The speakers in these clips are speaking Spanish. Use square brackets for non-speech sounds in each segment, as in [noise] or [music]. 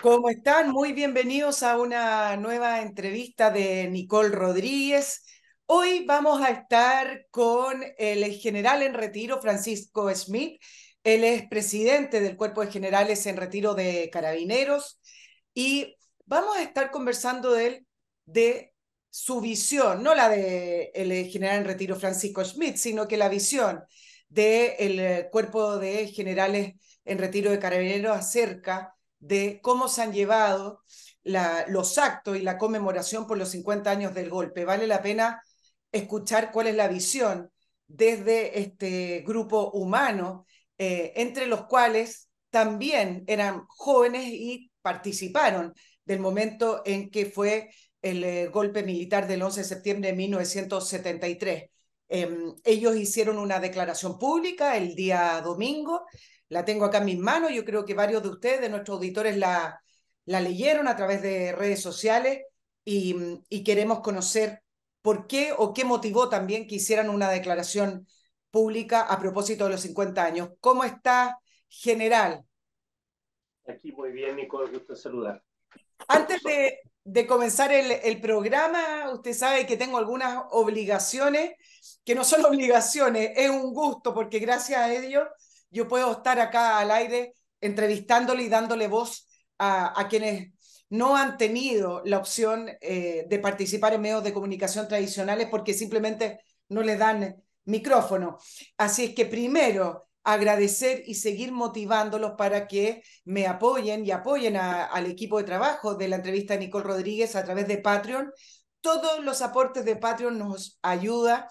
¿Cómo están? Muy bienvenidos a una nueva entrevista de Nicole Rodríguez. Hoy vamos a estar con el general en retiro, Francisco Smith. Él es presidente del Cuerpo de Generales en Retiro de Carabineros y vamos a estar conversando de él de su visión, no la de el general en retiro Francisco Smith, sino que la visión del eh, Cuerpo de Generales en Retiro de Carabineros acerca de cómo se han llevado la, los actos y la conmemoración por los 50 años del golpe. Vale la pena escuchar cuál es la visión desde este grupo humano, eh, entre los cuales también eran jóvenes y participaron del momento en que fue el eh, golpe militar del 11 de septiembre de 1973. Em, ellos hicieron una declaración pública el día domingo, la tengo acá en mis manos, yo creo que varios de ustedes, de nuestros auditores, la, la leyeron a través de redes sociales y, y queremos conocer por qué o qué motivó también que hicieran una declaración pública a propósito de los 50 años. ¿Cómo está, general? Aquí muy bien, Nicole, gusto saludar. Antes de, de comenzar el, el, programa, usted sabe que tengo algunas obligaciones, que no son [laughs] obligaciones, es un gusto, porque gracias a ello yo puedo estar acá al aire entrevistándole y dándole voz a, a quienes no han tenido la opción eh, de participar en medios de comunicación tradicionales porque simplemente no le dan micrófono. Así es que primero agradecer y seguir motivándolos para que me apoyen y apoyen a, al equipo de trabajo de la entrevista de Nicole Rodríguez a través de Patreon. Todos los aportes de Patreon nos ayuda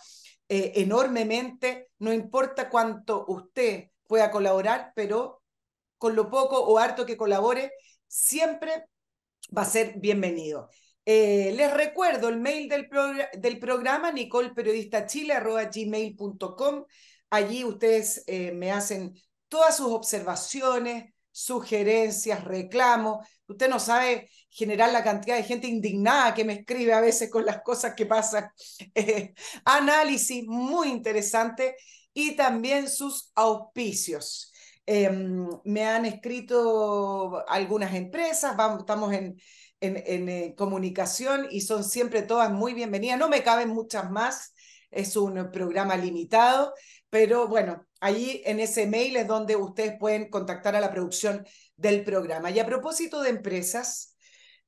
eh, enormemente, no importa cuánto usted pueda colaborar, pero con lo poco o harto que colabore, siempre va a ser bienvenido. Eh, les recuerdo el mail del, progr del programa, nicolperiodistachile.gmail.com. Allí ustedes eh, me hacen todas sus observaciones, sugerencias, reclamos. Usted no sabe generar la cantidad de gente indignada que me escribe a veces con las cosas que pasan. [laughs] Eh, análisis muy interesante y también sus auspicios. Eh, me han escrito algunas empresas, estamos en, en, en eh, comunicación y son siempre todas muy bienvenidas. No me caben muchas más, es un programa limitado, pero bueno, ahí en ese mail es donde ustedes pueden contactar a la producción del programa. Y a propósito de empresas,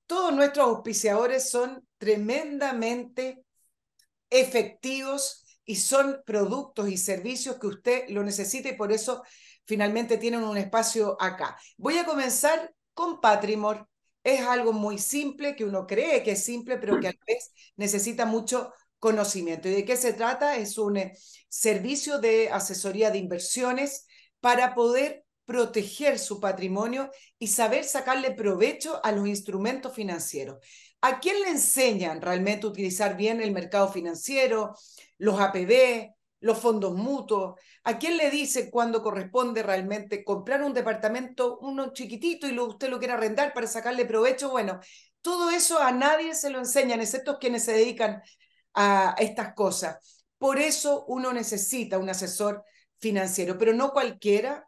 todos nuestros auspiciadores son tremendamente efectivos y son productos y servicios que usted lo necesita y por eso finalmente tienen un espacio acá. Voy a comenzar con Patrimor. Es algo muy simple que uno cree que es simple, pero que a la vez necesita mucho conocimiento. ¿Y de qué se trata? Es un eh, servicio de asesoría de inversiones para poder proteger su patrimonio y saber sacarle provecho a los instrumentos financieros. ¿A quién le enseñan realmente utilizar bien el mercado financiero, los APB, los fondos mutuos? ¿A quién le dice cuándo corresponde realmente comprar un departamento, uno chiquitito, y lo, usted lo quiere arrendar para sacarle provecho? Bueno, todo eso a nadie se lo enseñan, excepto quienes se dedican a estas cosas. Por eso uno necesita un asesor financiero, pero no cualquiera,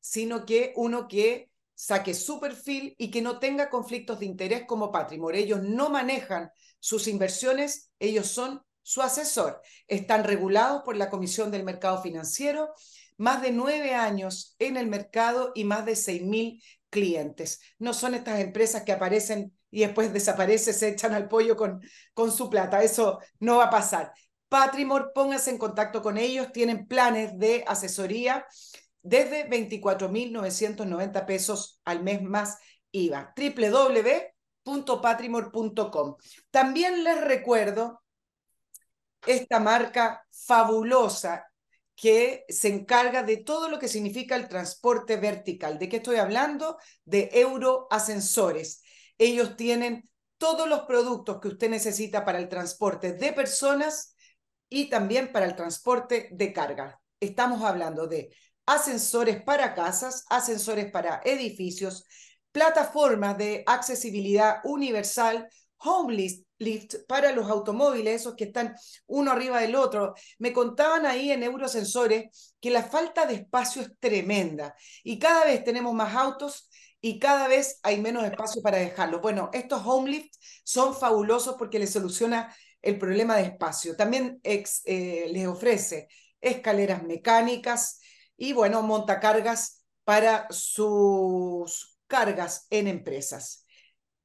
sino que uno que saque su perfil y que no tenga conflictos de interés como Patrimor. Ellos no manejan sus inversiones, ellos son su asesor. Están regulados por la Comisión del Mercado Financiero, más de nueve años en el mercado y más de seis mil clientes. No son estas empresas que aparecen y después desaparecen, se echan al pollo con, con su plata. Eso no va a pasar. Patrimor, póngase en contacto con ellos, tienen planes de asesoría desde 24.990 pesos al mes más IVA. www.patrimor.com. También les recuerdo esta marca fabulosa que se encarga de todo lo que significa el transporte vertical. ¿De qué estoy hablando? De Euroascensores. Ellos tienen todos los productos que usted necesita para el transporte de personas y también para el transporte de carga. Estamos hablando de ascensores para casas, ascensores para edificios, plataformas de accesibilidad universal, home list lift para los automóviles, esos que están uno arriba del otro. Me contaban ahí en Eurosensores que la falta de espacio es tremenda y cada vez tenemos más autos y cada vez hay menos espacio para dejarlo. Bueno, estos home lift son fabulosos porque les soluciona el problema de espacio. También eh, les ofrece escaleras mecánicas y, bueno, montacargas para sus cargas en empresas.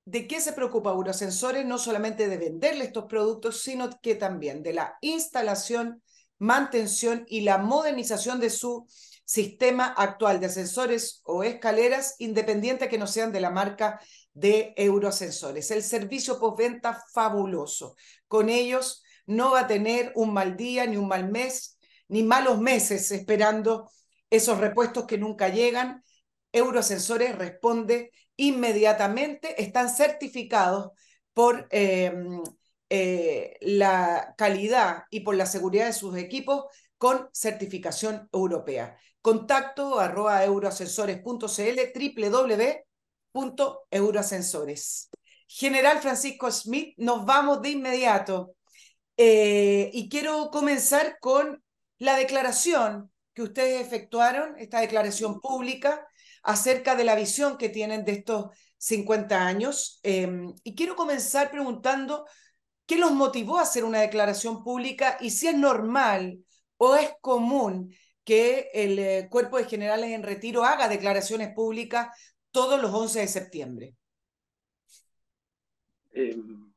¿De qué se preocupa Eurosensores? No solamente de venderle estos productos, sino que también de la instalación, mantención y la modernización de su sistema actual de ascensores o escaleras, independiente que no sean de la marca de Eurosensores. El servicio postventa fabuloso. Con ellos no va a tener un mal día, ni un mal mes, ni malos meses esperando esos repuestos que nunca llegan. Eurosensores responde inmediatamente, están certificados por em, eh, la calidad y por la seguridad de sus equipos con certificación europea. Contacto arroba euroascensores.cl www.euroascensores. General Francisco Smith, nos vamos de inmediato. Eh, y quiero comenzar con la declaración que ustedes efectuaron, esta declaración pública, acerca de la visión que tienen de estos 50 años. Em, y quiero comenzar preguntando qué los motivó a hacer una declaración pública y si es normal o es común que el eh, Cuerpo de Generales en Retiro haga declaraciones públicas todos los 11 de septiembre. Em,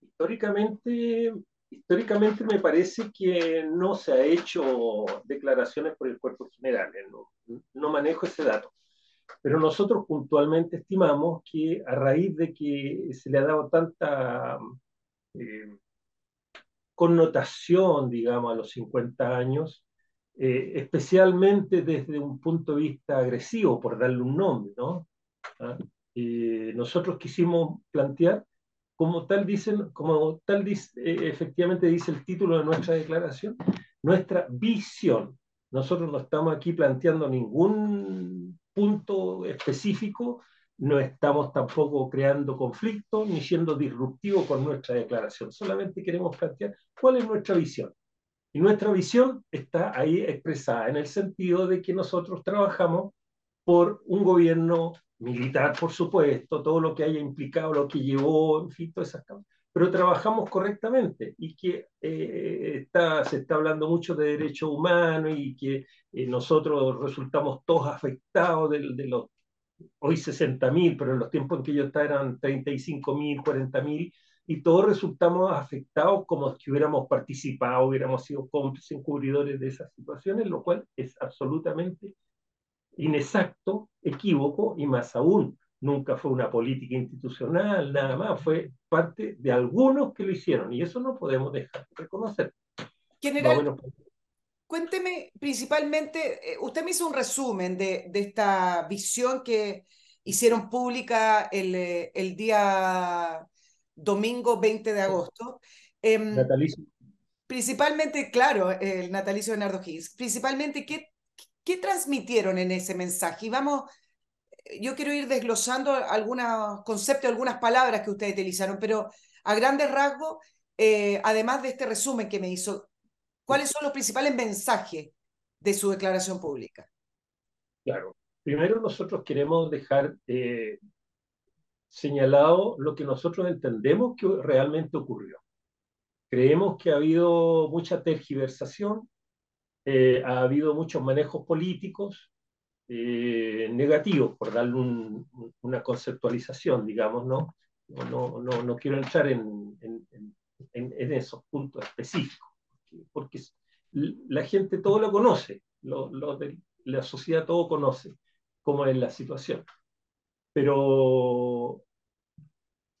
históricamente, históricamente me parece que no se ha hecho declaraciones por el Cuerpo General, no, no manejo ese dato. Pero nosotros puntualmente estimamos que a raíz de que se le ha dado tanta eh, connotación, digamos, a los 50 años, eh, especialmente desde un punto de vista agresivo, por darle un nombre, ¿no? ¿Ah? Eh, nosotros quisimos plantear, como tal dicen, como tal efectivamente dice el título de nuestra declaración, nuestra visión. Nosotros no estamos aquí planteando ningún punto específico, no estamos tampoco creando conflictos ni siendo disruptivos con nuestra declaración. Solamente queremos plantear cuál es nuestra visión. Y nuestra visión está ahí expresada en el sentido de que nosotros trabajamos por un gobierno militar, por supuesto, todo lo que haya implicado, lo que llevó, en fin, todas esas cosas, pero trabajamos correctamente y que eh, está, se está hablando mucho de derechos humanos y que eh, nosotros resultamos todos afectados de, de los, hoy 60.000, pero en los tiempos en que yo estaba eran 35.000, 40.000, y todos resultamos afectados como si hubiéramos participado, hubiéramos sido cómplices, encubridores de esas situaciones, lo cual es absolutamente inexacto, equívoco y más aún nunca fue una política institucional, nada más, fue parte de algunos que lo hicieron y eso no podemos dejar de reconocer. General, cuénteme principalmente, eh, usted me hizo un resumen de, de esta visión que hicieron pública el, eh, el día domingo 20 de agosto. Em, natalicio. Principalmente, claro, el natalicio de Nardo Higgs. Principalmente, ¿qué, ¿qué transmitieron en ese mensaje? Y vamos yo quiero ir desglosando algunos conceptos, algunas palabras que ustedes utilizaron, pero a grandes rasgos, eh, además de este resumen que me hizo, ¿cuáles son los principales mensajes de su declaración pública? Claro. Primero nosotros queremos dejar eh, señalado lo que nosotros entendemos que realmente ocurrió. Creemos que ha habido mucha tergiversación, eh, ha habido muchos manejos políticos, eh, negativos, por darle una conceptualización, digamos, ¿no? No, no, no, quiero entrar en, en, en, esos puntos específicos, porque, la gente todo lo conoce, lo, lo la sociedad todo conoce cómo es la situación. Pero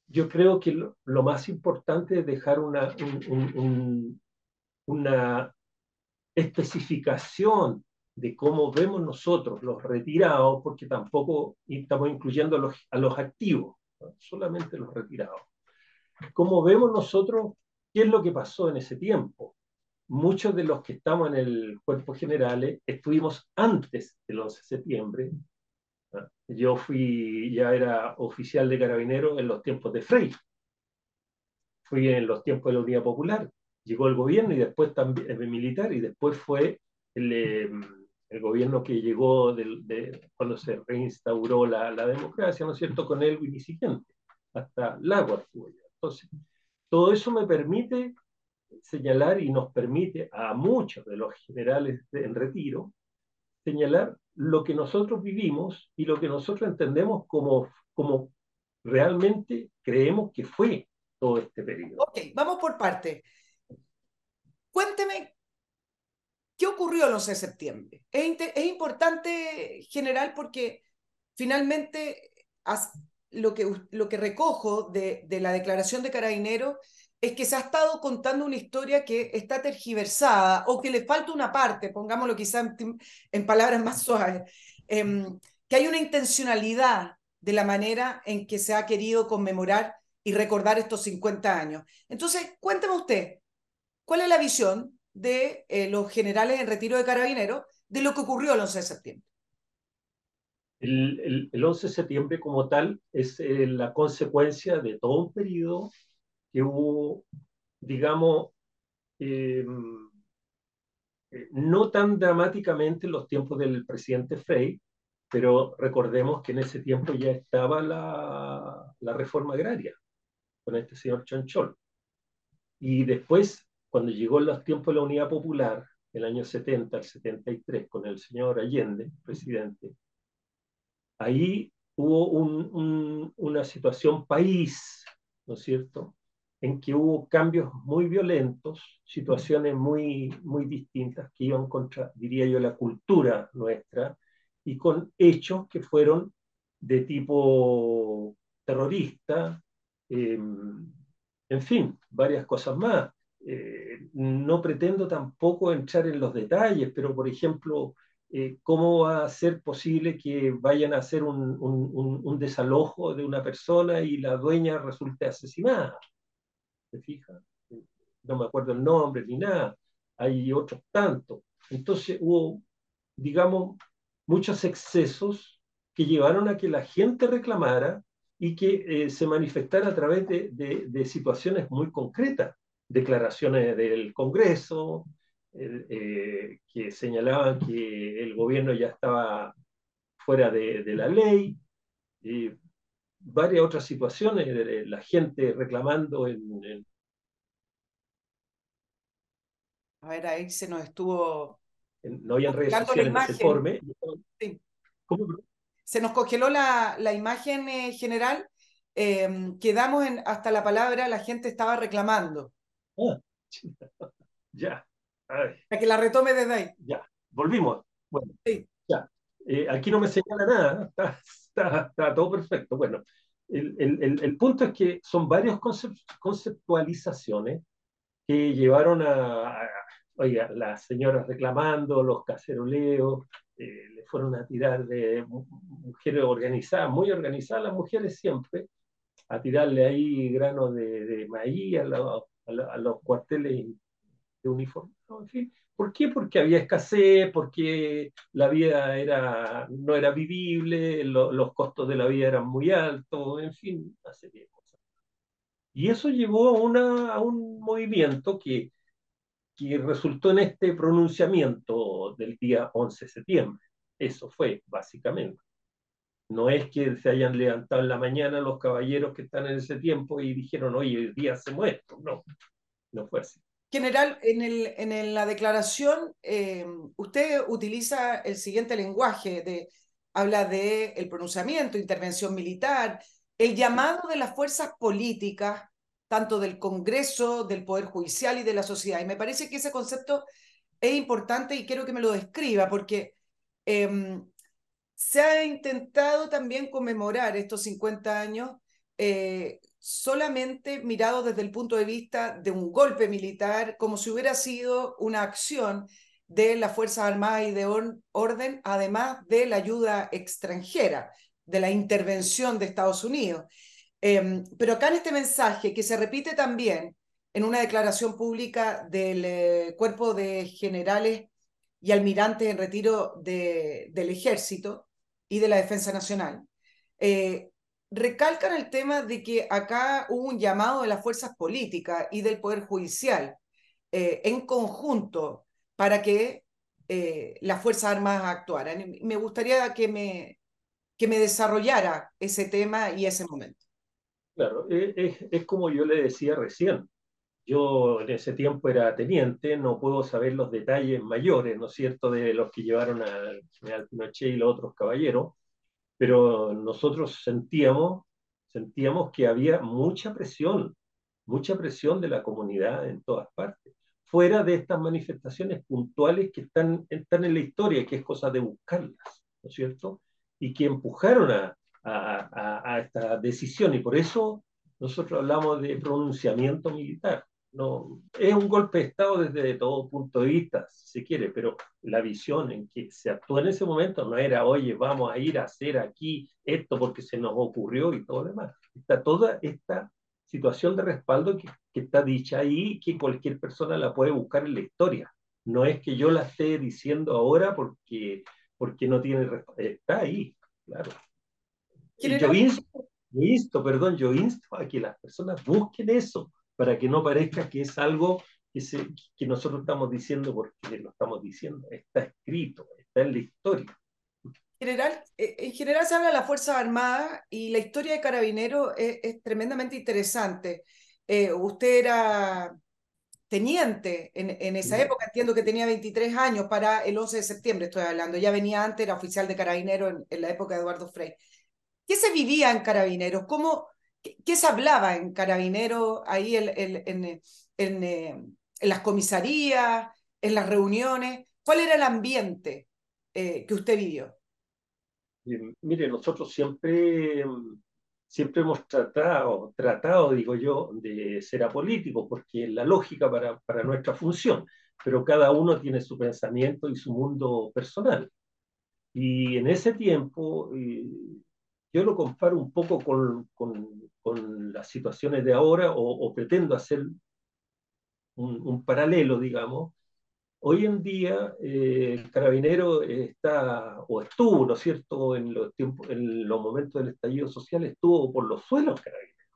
yo creo que lo, lo más importante es dejar una, un, una especificación de cómo vemos nosotros los retirados, porque tampoco estamos incluyendo a los, a los activos, solamente los retirados. Cómo vemos nosotros qué es lo que pasó en ese tiempo. Muchos de los que estamos en el cuerpo general estuvimos antes del 11 de septiembre. Yo fui, ya era oficial de carabinero en los tiempos de Frey. fui en los tiempos de la Unidad Popular, llegó el gobierno y después también el militar y después fue el, eh, el gobierno que llegó de, cuando se reinstauró la, la, democracia, ¿no es cierto?, con él y siguiente, hasta Lago Entonces, todo eso me permite señalar y nos permite a muchos de los generales en retiro señalar lo que nosotros vivimos y lo que nosotros entendemos como, como realmente creemos que fue todo este periodo. Ok, vamos por parte. Cuénteme, ¿qué ocurrió el 11 de septiembre? Es, es importante, general, porque finalmente lo que, lo que recojo de, de la declaración de Carabinero es que se ha estado contando una historia que está tergiversada o que le falta una parte, pongámoslo quizá en, en palabras más suaves, eh, que hay una intencionalidad de la manera en que se ha querido conmemorar y recordar estos 50 años. Entonces, cuénteme usted, ¿cuál es la visión de eh, los generales en retiro de carabineros de lo que ocurrió el 11 de septiembre? El, el, el 11 de septiembre como tal es eh, la consecuencia de todo un periodo que hubo, digamos, eh, no tan dramáticamente en los tiempos del presidente Frey, pero recordemos que en ese tiempo ya estaba la, la reforma agraria con este señor Chonchol. Y después, cuando llegó los tiempos de la Unidad Popular, el año 70 al 73, con el señor Allende, presidente, ahí hubo un, un, una situación país, ¿no es cierto?, en que hubo cambios muy violentos, situaciones muy, muy distintas que iban contra, diría yo, la cultura nuestra, y con hechos que fueron de tipo terrorista, eh, en fin, varias cosas más. Eh, no pretendo tampoco entrar en los detalles, pero por ejemplo, eh, ¿cómo va a ser posible que vayan a hacer un, un, desalojo de una persona y la dueña resulte asesinada? ¿Se fija? No me acuerdo el nombre ni nada. Hay otros tantos. Entonces hubo, digamos, muchos excesos que llevaron a que la gente reclamara y que eh, se manifestara a través de, de, situaciones muy concretas, declaraciones del Congreso, eh, eh, que señalaban que el gobierno ya estaba fuera de, de la ley, varias otras situaciones, de la gente reclamando en, en... A ver, ahí se nos estuvo no había redes sociales en ese informe. Sí. Se nos congeló la, la imagen eh, general, eh, quedamos en, hasta la palabra, la gente estaba reclamando. Ah, [laughs] ya. Para que la retome desde ahí. Ya, volvimos. Bueno, sí. ya. Eh, aquí no me señala nada, está, está, todo perfecto. Bueno, el, el, el, punto es que son varias conceptualizaciones que llevaron a, a oiga, las señoras reclamando, los caceroleos, eh, le fueron a tirar de mujeres organizadas, muy organizadas las mujeres siempre, a tirarle ahí granos de, de maíz a, lo, a, a, los cuarteles de uniforme. En fin, ¿Por qué? Porque había escasez, porque la vida era, no era vivible, lo, los costos de la vida eran muy altos, en fin, una serie de cosas. Y eso llevó a, una, a un movimiento que que resultó en este pronunciamiento del día 11 de septiembre. Eso fue, básicamente. No es que se hayan levantado en la mañana los caballeros que están en ese tiempo y dijeron, oye, el día se muestra. No, no fue así. General, en, el, en la declaración eh, usted utiliza el siguiente lenguaje, de, habla de el pronunciamiento, intervención militar, el llamado de las fuerzas políticas tanto del Congreso, del Poder Judicial y de la sociedad. Y me parece que ese concepto es importante y quiero que me lo describa, porque eh, se ha intentado también conmemorar estos 50 años eh, solamente mirado desde el punto de vista de un golpe militar, como si hubiera sido una acción de las Fuerzas Armadas y de orden, además de la ayuda extranjera, de la intervención de Estados Unidos. Eh, pero acá en este mensaje, que se repite también en una declaración pública del eh, Cuerpo de Generales y Almirantes en retiro de, del Ejército y de la Defensa Nacional, eh, recalcan el tema de que acá hubo un llamado de las fuerzas políticas y del Poder Judicial eh, en conjunto para que eh, las Fuerzas Armadas actuaran. Me gustaría que me, que me desarrollara ese tema y ese momento. Claro, es, es como yo le decía recién. Yo en ese tiempo era teniente, no puedo saber los detalles mayores, ¿no es cierto?, de los que llevaron al general Pinochet y los otros caballeros, pero nosotros sentíamos, sentíamos que había mucha presión, mucha presión de la comunidad en todas partes, fuera de estas manifestaciones puntuales que están, están en la historia, que es cosa de buscarlas, ¿no es cierto? Y que empujaron a, a, a esta decisión, y por eso nosotros hablamos de pronunciamiento militar no, es un golpe de Estado desde todo punto de vista, si se quiere, pero la visión en que se actuó en ese momento no era, oye, vamos a ir a hacer aquí esto porque se nos ocurrió y todo lo demás. Está toda esta situación de respaldo que, que está dicha ahí, que cualquier persona la puede buscar en la historia. No es que yo la esté diciendo ahora porque, porque no tiene está ahí, claro. Y yo insto, yo insto, perdón, yo insto a que las personas busquen eso, para que no parezca que es algo que, se, que nosotros estamos diciendo porque lo estamos diciendo, está escrito, está en la historia. General, eh, en general se habla de la Fuerza Armada y la historia de Carabinero es, es tremendamente interesante. Eh, usted era teniente en, en esa época, entiendo que tenía 23 años para el 11 de septiembre, estoy hablando, ya venía antes, era oficial de Carabinero en, en la época de Eduardo Frey. ¿Qué se vivía en Carabineros? ¿Cómo, ¿Qué, se hablaba en Carabinero, ahí en, en, en, eh, en, las comisarías, en las reuniones? ¿Cuál era el ambiente eh, que usted vivió? Mire, nosotros siempre, siempre hemos tratado, tratado, digo yo, de ser apolíticos, porque es la lógica para, para nuestra función, pero cada uno tiene su pensamiento y su mundo personal. Y en ese tiempo, eh, yo lo comparo un poco con, con, con las situaciones de ahora o, o pretendo hacer un, un, paralelo, digamos. Hoy en día eh, el carabinero está, o estuvo, ¿no es cierto?, en los, tiempos, en los momentos del estallido social, estuvo por los suelos carabineros,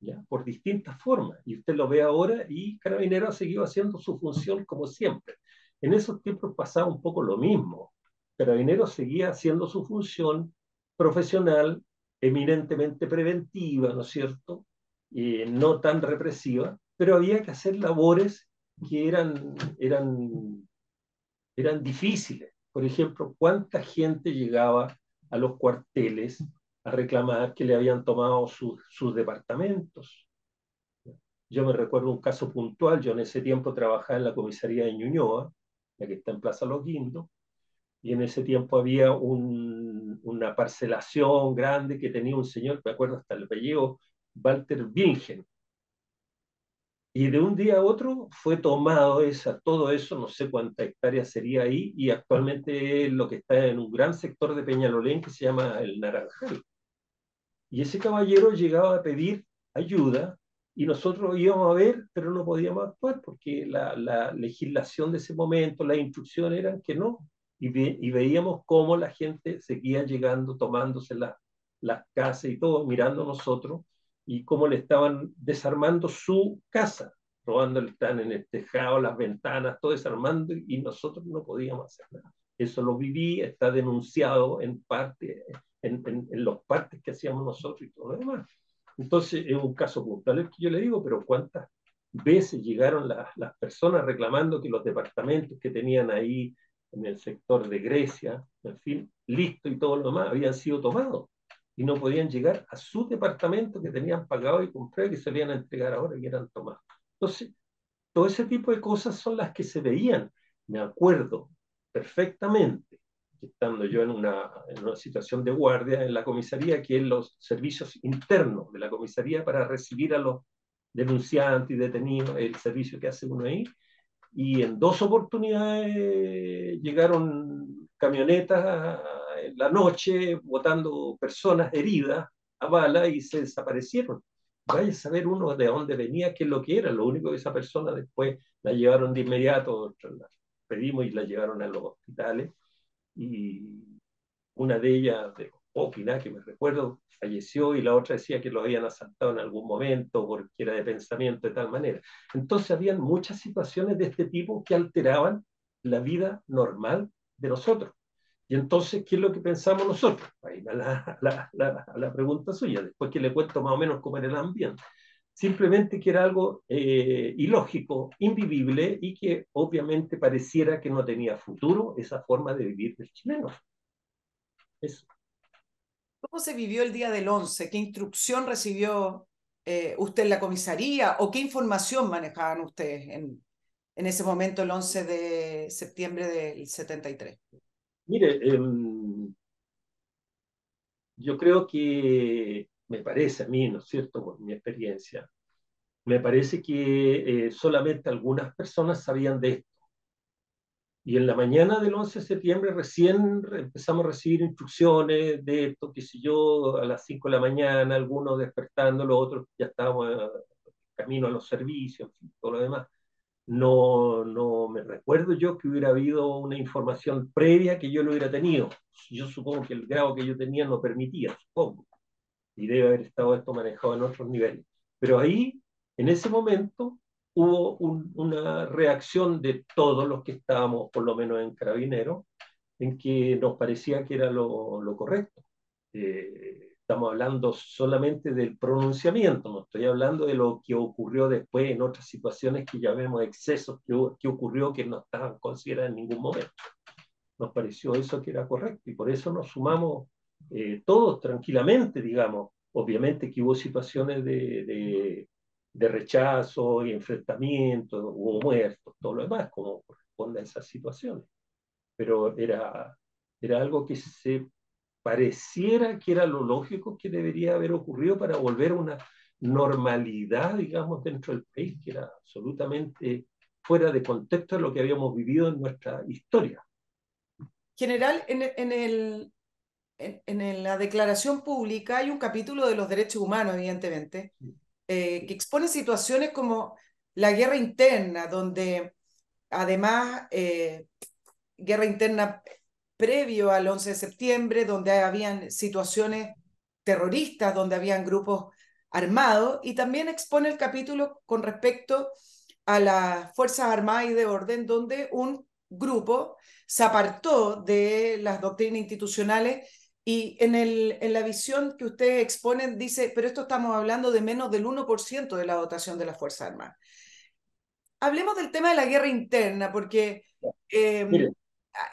¿ya? por distintas formas. Y usted lo ve ahora y carabinero ha seguido haciendo su función como siempre. En esos tiempos pasaba un poco lo mismo. Carabinero seguía haciendo su función profesional, eminentemente preventiva, ¿no es cierto? Eh, no tan represiva, pero había que hacer labores que eran, eran, eran difíciles. Por ejemplo, ¿cuánta gente llegaba a los cuarteles a reclamar que le habían tomado sus, sus departamentos? Yo me recuerdo un caso puntual, yo en ese tiempo trabajaba en la comisaría de Ñuñoa, la que está en Plaza Los Guindos, y en ese tiempo había un, una parcelación grande que tenía un señor, me acuerdo hasta el apellido, Walter Bingen. Y de un día a otro fue tomado esa, todo eso, no sé cuánta hectárea sería ahí, y actualmente es lo que está en un gran sector de Peñalolén que se llama el Naranjal. Y ese caballero llegaba a pedir ayuda y nosotros íbamos a ver, pero no podíamos actuar porque la, la legislación de ese momento, las instrucciones eran que no, y, ve, y veíamos cómo la gente seguía llegando, tomándose la, las casas y todo, mirando a nosotros, y cómo le estaban desarmando su casa, robando el tan en el tejado, las ventanas, todo desarmando, y nosotros no podíamos hacer nada. Eso lo viví, está denunciado en parte, en, en, los partes que hacíamos nosotros y todo lo demás. Entonces, es un caso puntual el que yo le digo, pero ¿cuántas veces llegaron las, las personas reclamando que los departamentos que tenían ahí en el sector de Grecia, en fin, listo y todo lo demás, habían sido tomados y no podían llegar a su departamento que tenían pagado y comprado y que se iban a entregar ahora y eran tomados. Entonces, todo ese tipo de cosas son las que se veían. Me acuerdo perfectamente, estando yo en una, en una situación de guardia en la comisaría, que es los servicios internos de la comisaría para recibir a los denunciantes y detenidos, el servicio que hace uno ahí, y en dos oportunidades llegaron camionetas en la noche botando personas heridas a bala y se desaparecieron. Vaya a saber uno de dónde venía, qué es lo que era. Lo único que esa persona después la llevaron de inmediato, la pedimos y la llevaron a los hospitales. Y una de ellas, Popina, que me recuerdo, falleció y la otra decía que lo habían asaltado en algún momento porque era de pensamiento de tal manera. Entonces habían muchas situaciones de este tipo que alteraban la vida normal de nosotros. Y entonces, ¿qué es lo que pensamos nosotros? Ahí va la, la, la, la pregunta suya, después que le cuento más o menos cómo era el ambiente. Simplemente que era algo eh, ilógico, invivible y que obviamente pareciera que no tenía futuro esa forma de vivir del chileno. Eso. ¿Cómo se vivió el día del 11? ¿Qué instrucción recibió eh, usted en la comisaría o qué información manejaban ustedes en, ese momento, el 11 de septiembre del 73? Mire, eh, yo creo que me parece a mí, ¿no es cierto?, por mi experiencia, me parece que eh, solamente algunas personas sabían de esto. Y en la mañana del 11 de septiembre recién empezamos a recibir instrucciones de esto, que si yo, a las 5 de la mañana, algunos despertando, los otros ya estábamos eh, camino a los servicios, todo lo demás no, no me recuerdo yo que hubiera habido una información previa que yo no hubiera tenido. Yo supongo que el grado que yo tenía no permitía, supongo. Y debe haber estado esto manejado en otros niveles. Pero ahí, en ese momento, hubo un, una reacción de todos los que estábamos, por lo menos en Carabineros, en que nos parecía que era lo, lo correcto. Eh, estamos hablando solamente del pronunciamiento, no estoy hablando de lo que ocurrió después en otras situaciones que ya vemos excesos que, que ocurrió que no estaban considerados en ningún momento. Nos pareció eso que era correcto y por eso nos sumamos eh, todos tranquilamente, digamos. Obviamente que hubo situaciones de, de, de rechazo y enfrentamiento, hubo muertos, todo lo demás, como corresponde a esas situaciones. Pero era, era algo que se pareciera que era lo lógico que debería haber ocurrido para volver a una normalidad, digamos, dentro del país, que era absolutamente fuera de contexto de lo que habíamos vivido en nuestra historia. General, en, en, el, en, en la declaración pública hay un capítulo de los derechos humanos, evidentemente, eh, que expone situaciones como la guerra interna, donde además eh, guerra interna previo al 11 de septiembre, donde habían situaciones terroristas, donde habían grupos armados, y también expone el capítulo con respecto a las Fuerzas Armadas y de Orden, donde un grupo se apartó de las doctrinas institucionales y en, el, en la visión que ustedes exponen dice, pero esto estamos hablando de menos del 1% de la dotación de las Fuerzas Armadas. Hablemos del tema de la guerra interna, porque eh,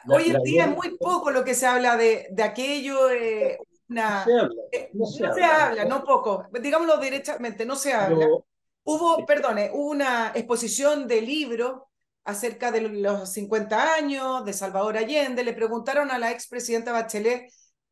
Hoy en día es muy poco lo que se habla de, de aquello. Eh, una, eh, no se habla, no, se, habla, no poco, digámoslo derechamente, no se habla. Pero, hubo, perdone, hubo una exposición de libro acerca de los 50 años de Salvador Allende. Le preguntaron a la expresidenta Bachelet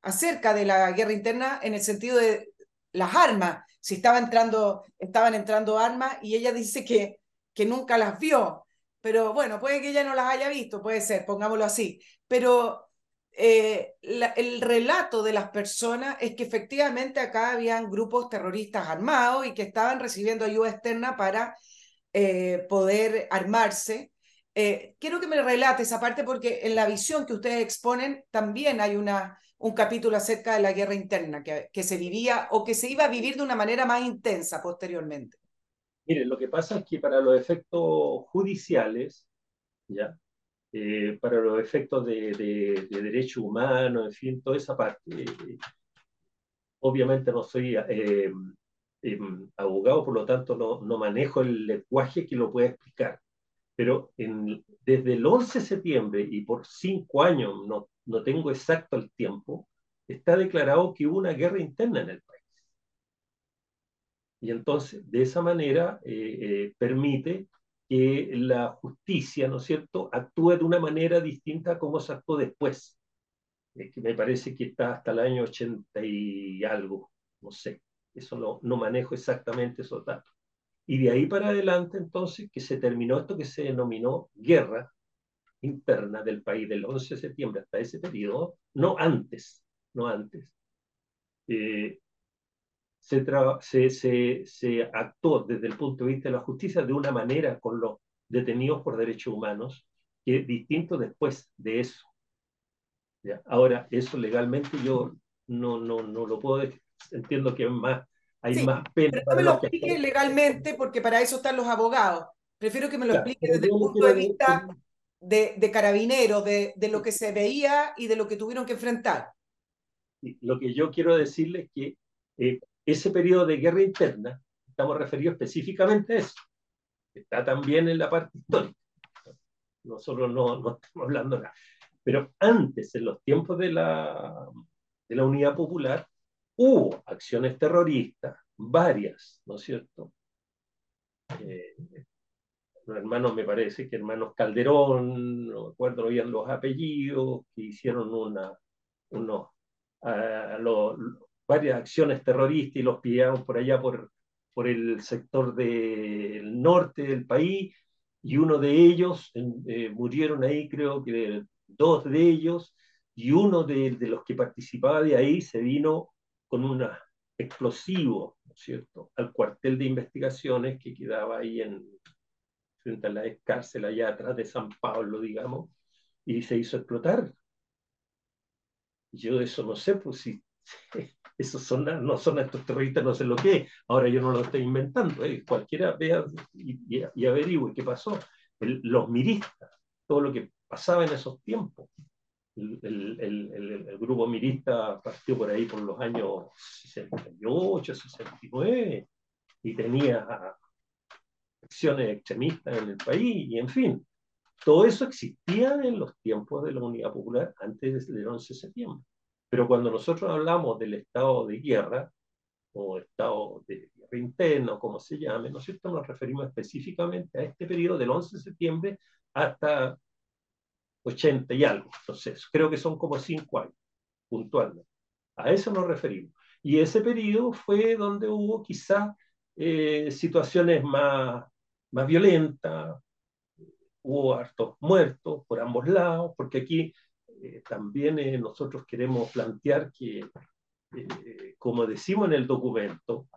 acerca de la guerra interna en el sentido de las armas, si estaba entrando, estaban entrando armas, y ella dice que, que nunca las vio pero bueno, puede que ella no las haya visto, puede ser, pongámoslo así, pero eh, el relato de las personas es que efectivamente acá habían grupos terroristas armados y que estaban recibiendo ayuda externa para eh, poder armarse. Eh, quiero que me relate esa parte porque en la visión que ustedes exponen también hay una, un capítulo acerca de la guerra interna que, que se vivía o que se iba a vivir de una manera más intensa posteriormente. Mire, lo que pasa es que para los efectos judiciales, ¿ya? Eh, para los efectos de, de, de derechos humanos, en fin, toda esa parte, eh, obviamente no soy eh, em, abogado, por lo tanto no, no, manejo el lenguaje que lo pueda explicar. Pero en, desde el 11 de septiembre y por cinco años, no, no tengo exacto el tiempo, está declarado que hubo una guerra interna en el país. Y entonces, de esa manera, eh, eh, permite que la justicia, ¿no es cierto?, actúe de una manera distinta a como se actuó después, eh, que me parece que está hasta el año 80 y algo, no sé, eso no, no manejo exactamente esos datos. Y de ahí para adelante, entonces, que se terminó esto que se denominó guerra interna del país del 11 de septiembre hasta ese periodo, no antes, no antes. Eh, se, se, se, se, actuó desde el punto de vista de la justicia de una manera con los detenidos por derechos humanos que es distinto después de eso. ¿Ya? Ahora, eso legalmente yo no, no, no lo puedo decir. Entiendo que más, hay Sí, más pena Pero no me lo explique legalmente porque para eso están los abogados. Prefiero que me lo Claro, explique desde el punto de vista de, de carabineros, de, de lo que se veía y de lo que tuvieron que enfrentar. Lo que yo quiero decirles es que eh, ese periodo de guerra interna, estamos referidos específicamente a eso, está también en la parte histórica. Nosotros no, no estamos hablando nada. Pero antes, en los tiempos de la, de la Unidad Popular, hubo acciones terroristas, varias, ¿no es cierto? Eh, los hermanos, me parece que hermanos Calderón, no me acuerdo bien los apellidos, que hicieron una, lo- varias acciones terroristas y los pillaron por allá por, por el sector del norte del país, y uno de ellos, eh, murieron ahí, creo que dos de ellos, y uno de, los que participaba de ahí se vino con un explosivo, ¿no es cierto?, al cuartel de investigaciones que quedaba ahí en, frente a la cárcel allá atrás de San Pablo, digamos, y se hizo explotar. Yo eso no sé, pues si [laughs] esos son, no son estos terroristas, no sé lo que es. Ahora yo no lo estoy inventando, ¿eh? cualquiera vea y, y, y averigüe qué pasó. El, los miristas, todo lo que pasaba en esos tiempos. El, el, el, grupo mirista partió por ahí por los años 68, 69 y tenía acciones extremistas en el país y en fin, todo eso existía en los tiempos de la Unidad Popular antes del 11 de septiembre. Pero cuando nosotros hablamos del estado de guerra o estado de guerra interna, como se llame, ¿no es cierto? Nos referimos específicamente a este periodo del 11 de septiembre hasta 80 y algo. Entonces, creo que son como cinco años, puntualmente. A eso nos referimos. Y ese periodo fue donde hubo quizás eh, situaciones más, más violentas, hubo hartos muertos por ambos lados, porque aquí eh, también eh, nosotros queremos plantear que, eh, como decimos en el documento,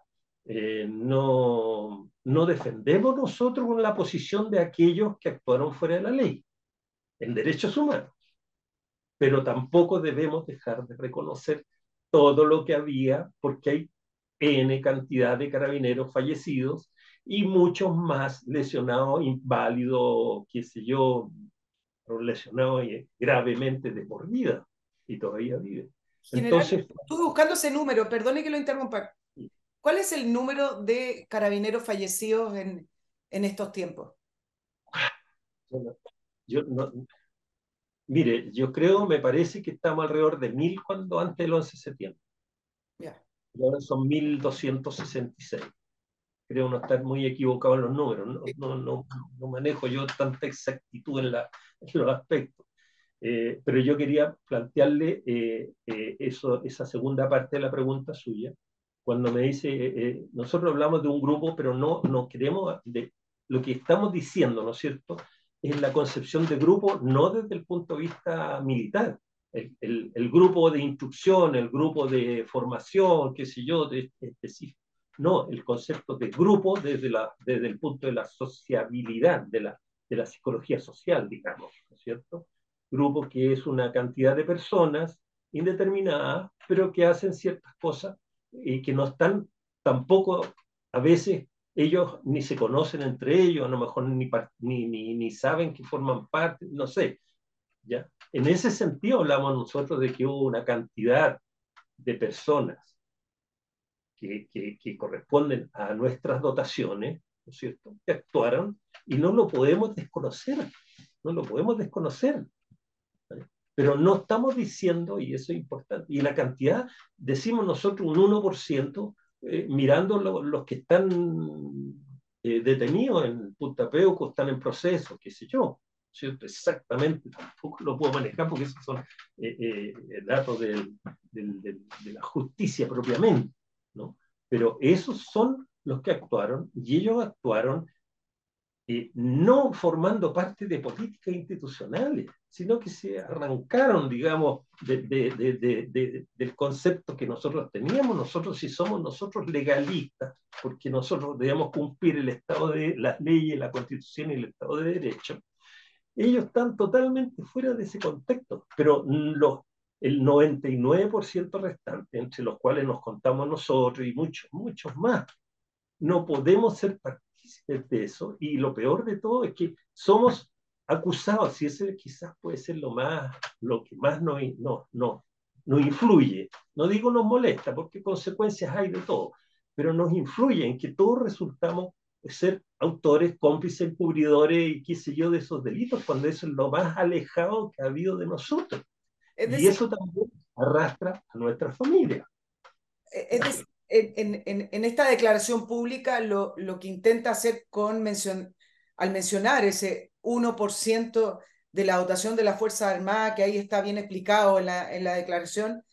eh, no, no defendemos nosotros con la posición de aquellos que actuaron fuera de la ley en derechos humanos, pero tampoco debemos dejar de reconocer todo lo que había, porque hay N cantidad de carabineros fallecidos y muchos más lesionados, inválidos, qué sé yo, lesionados gravemente de por vida y todavía viven. General, Entonces, estuve buscando ese número, perdone que lo interrumpa. ¿Cuál es el número de carabineros fallecidos en, en estos tiempos? Bueno, yo no, mire, yo creo, me parece que estamos alrededor de mil cuando antes del 11 de septiembre. Yeah. Y ahora son 1266 creo no estar muy equivocado en los números, no, no, no, no manejo yo tanta exactitud en, la, en los aspectos. Eh, pero yo quería plantearle eh, eh, eso, esa segunda parte de la pregunta suya, cuando me dice, eh, nosotros hablamos de un grupo, pero no, no queremos, de, lo que estamos diciendo, ¿no es cierto?, es la concepción de grupo no desde el punto de vista militar, el, grupo de instrucción, el grupo de formación, qué sé yo, específico no, el concepto de grupo desde, el punto de la sociabilidad, de la, psicología social, digamos, ¿no es cierto? Grupo que es una cantidad de personas indeterminadas, pero que hacen ciertas cosas y que no están tampoco, a veces ellos ni se conocen entre ellos, a lo mejor ni, ni saben que forman parte, no sé. ¿ya? En ese sentido hablamos nosotros de que hubo una cantidad de personas que, corresponden a nuestras dotaciones, ¿no es cierto?, que actuaron y no lo podemos desconocer, no lo podemos desconocer. Pero no estamos diciendo, y eso es importante, y la cantidad, decimos nosotros un 1%, eh, mirando lo, los que están eh, detenidos en Punta Peuco, están en proceso, qué sé yo, ¿cierto? Exactamente, tampoco lo puedo manejar porque esos son eh, eh, datos del, del, del, de la justicia propiamente. ¿no? Pero esos son los que actuaron y ellos actuaron eh, no formando parte de políticas institucionales, sino que se arrancaron, digamos, de, de, de, del concepto que nosotros teníamos. Nosotros si somos nosotros legalistas, porque nosotros debemos cumplir el Estado de las leyes, la Constitución y el Estado de Derecho, ellos están totalmente fuera de ese contexto, pero los el 99% restante, entre los cuales nos contamos nosotros y muchos, muchos más, no podemos ser partícipes de eso y lo peor de todo es que somos acusados y ese quizás puede ser lo más, lo que más nos, no, no, nos influye. No digo nos molesta porque consecuencias hay de todo, pero nos influye en que todos resultamos ser autores, cómplices, cubridores y qué sé yo de esos delitos, cuando eso es lo más alejado que ha habido de nosotros. y eso también arrastra a nuestra familia. Eh, es decir, en, en, en, esta declaración pública lo, lo que intenta hacer con mención, al mencionar ese 1% de la dotación de la Fuerza Armada, que ahí está bien explicado en la, en la declaración,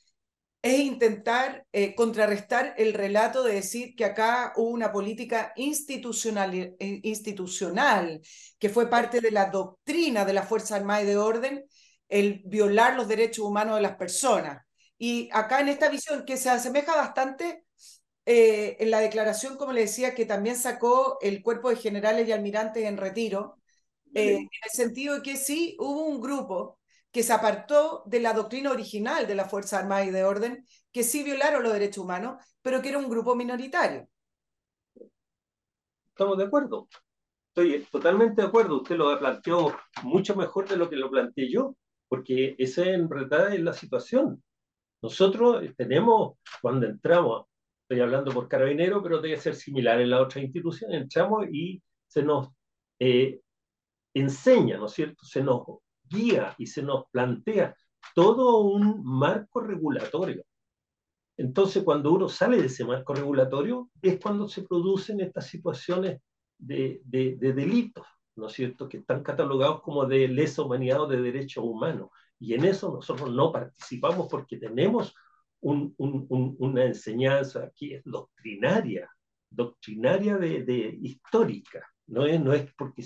es intentar eh, contrarrestar el relato de decir que acá hubo una política institucional, eh, institucional, que fue parte de la doctrina de la Fuerza Armada y de Orden, el violar los derechos humanos de las personas. Y acá en esta visión, que se asemeja bastante eh, en la declaración, como le decía, que también sacó el cuerpo de generales y almirantes en retiro, en el sentido de que sí hubo un grupo que se apartó de la doctrina original de la Fuerza Armada y de Orden, que sí violaron los derechos humanos, pero que era un grupo minoritario. Estamos de acuerdo. Estoy totalmente de acuerdo. Usted lo planteó mucho mejor de lo que lo planteé yo, porque esa en verdad es la situación. Nosotros tenemos, cuando entramos, estoy hablando por carabinero, pero debe ser similar en la otra institución, entramos y se nos eh, enseña, ¿no es cierto? Se nos guía y se nos plantea todo un marco regulatorio. Entonces, cuando uno sale de ese marco regulatorio, es cuando se producen estas situaciones de, de, delitos, ¿no es cierto?, que están catalogados como de lesa humanidad o de derechos humanos. Y en eso nosotros no participamos porque tenemos un, un, una enseñanza que es doctrinaria, doctrinaria de, de histórica, no es, no es porque...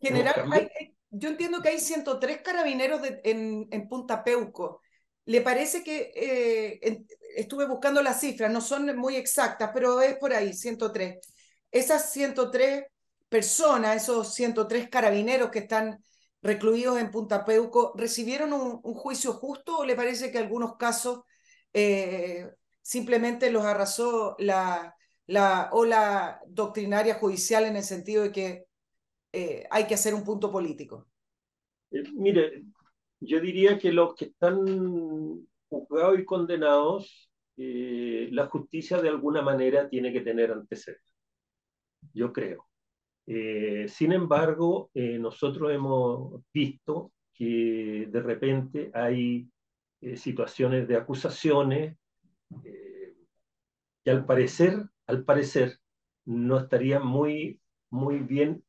General, hay, yo entiendo que hay 103 carabineros en, en, Punta Peuco. ¿Le parece que eh, estuve buscando las cifras, no son muy exactas, pero es por ahí, 103? Esas 103 personas, esos 103 carabineros que están recluidos en Punta Peuco, ¿recibieron un, juicio justo o le parece que algunos casos eh, simplemente los arrasó la, la ola doctrinaria judicial en el sentido de que eh, hay que hacer un punto político? Eh, mire, yo diría que los que están juzgados y condenados, eh, la justicia de alguna manera tiene que tener antecedentes. Yo creo. sin embargo, nosotros hemos visto que de repente hay situaciones de acusaciones que al parecer, al parecer, no estarían muy, muy bien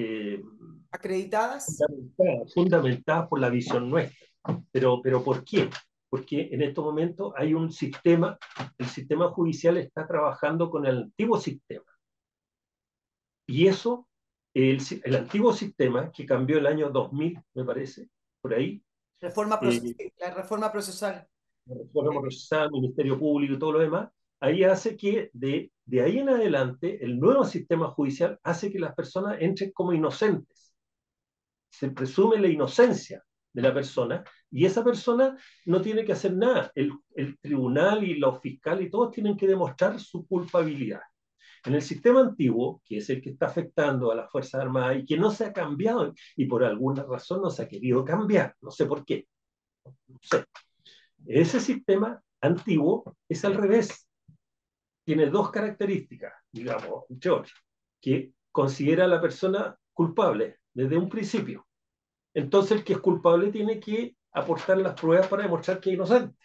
eh, acreditadas. Fundamentadas, por la visión nuestra. Pero, pero ¿por qué? Porque en estos momentos hay un sistema, el sistema judicial está trabajando con el antiguo sistema. Y eso, el, el antiguo sistema que cambió el año 2000, me parece, por ahí. Reforma eh, la reforma procesal. La reforma procesal, Ministerio Público y todo lo demás, ahí hace que de, de ahí en adelante el nuevo sistema judicial hace que las personas entren como inocentes. Se presume la inocencia de la persona y esa persona no tiene que hacer nada. El, tribunal y los fiscales y todos tienen que demostrar su culpabilidad. En el sistema antiguo, que es el que está afectando a las Fuerzas Armadas y que no se ha cambiado y por alguna razón no se ha querido cambiar, no sé por qué. Ese sistema antiguo es al revés tiene dos características, digamos, George, que considera a la persona culpable desde un principio. Entonces el que es culpable tiene que aportar las pruebas para demostrar que es inocente,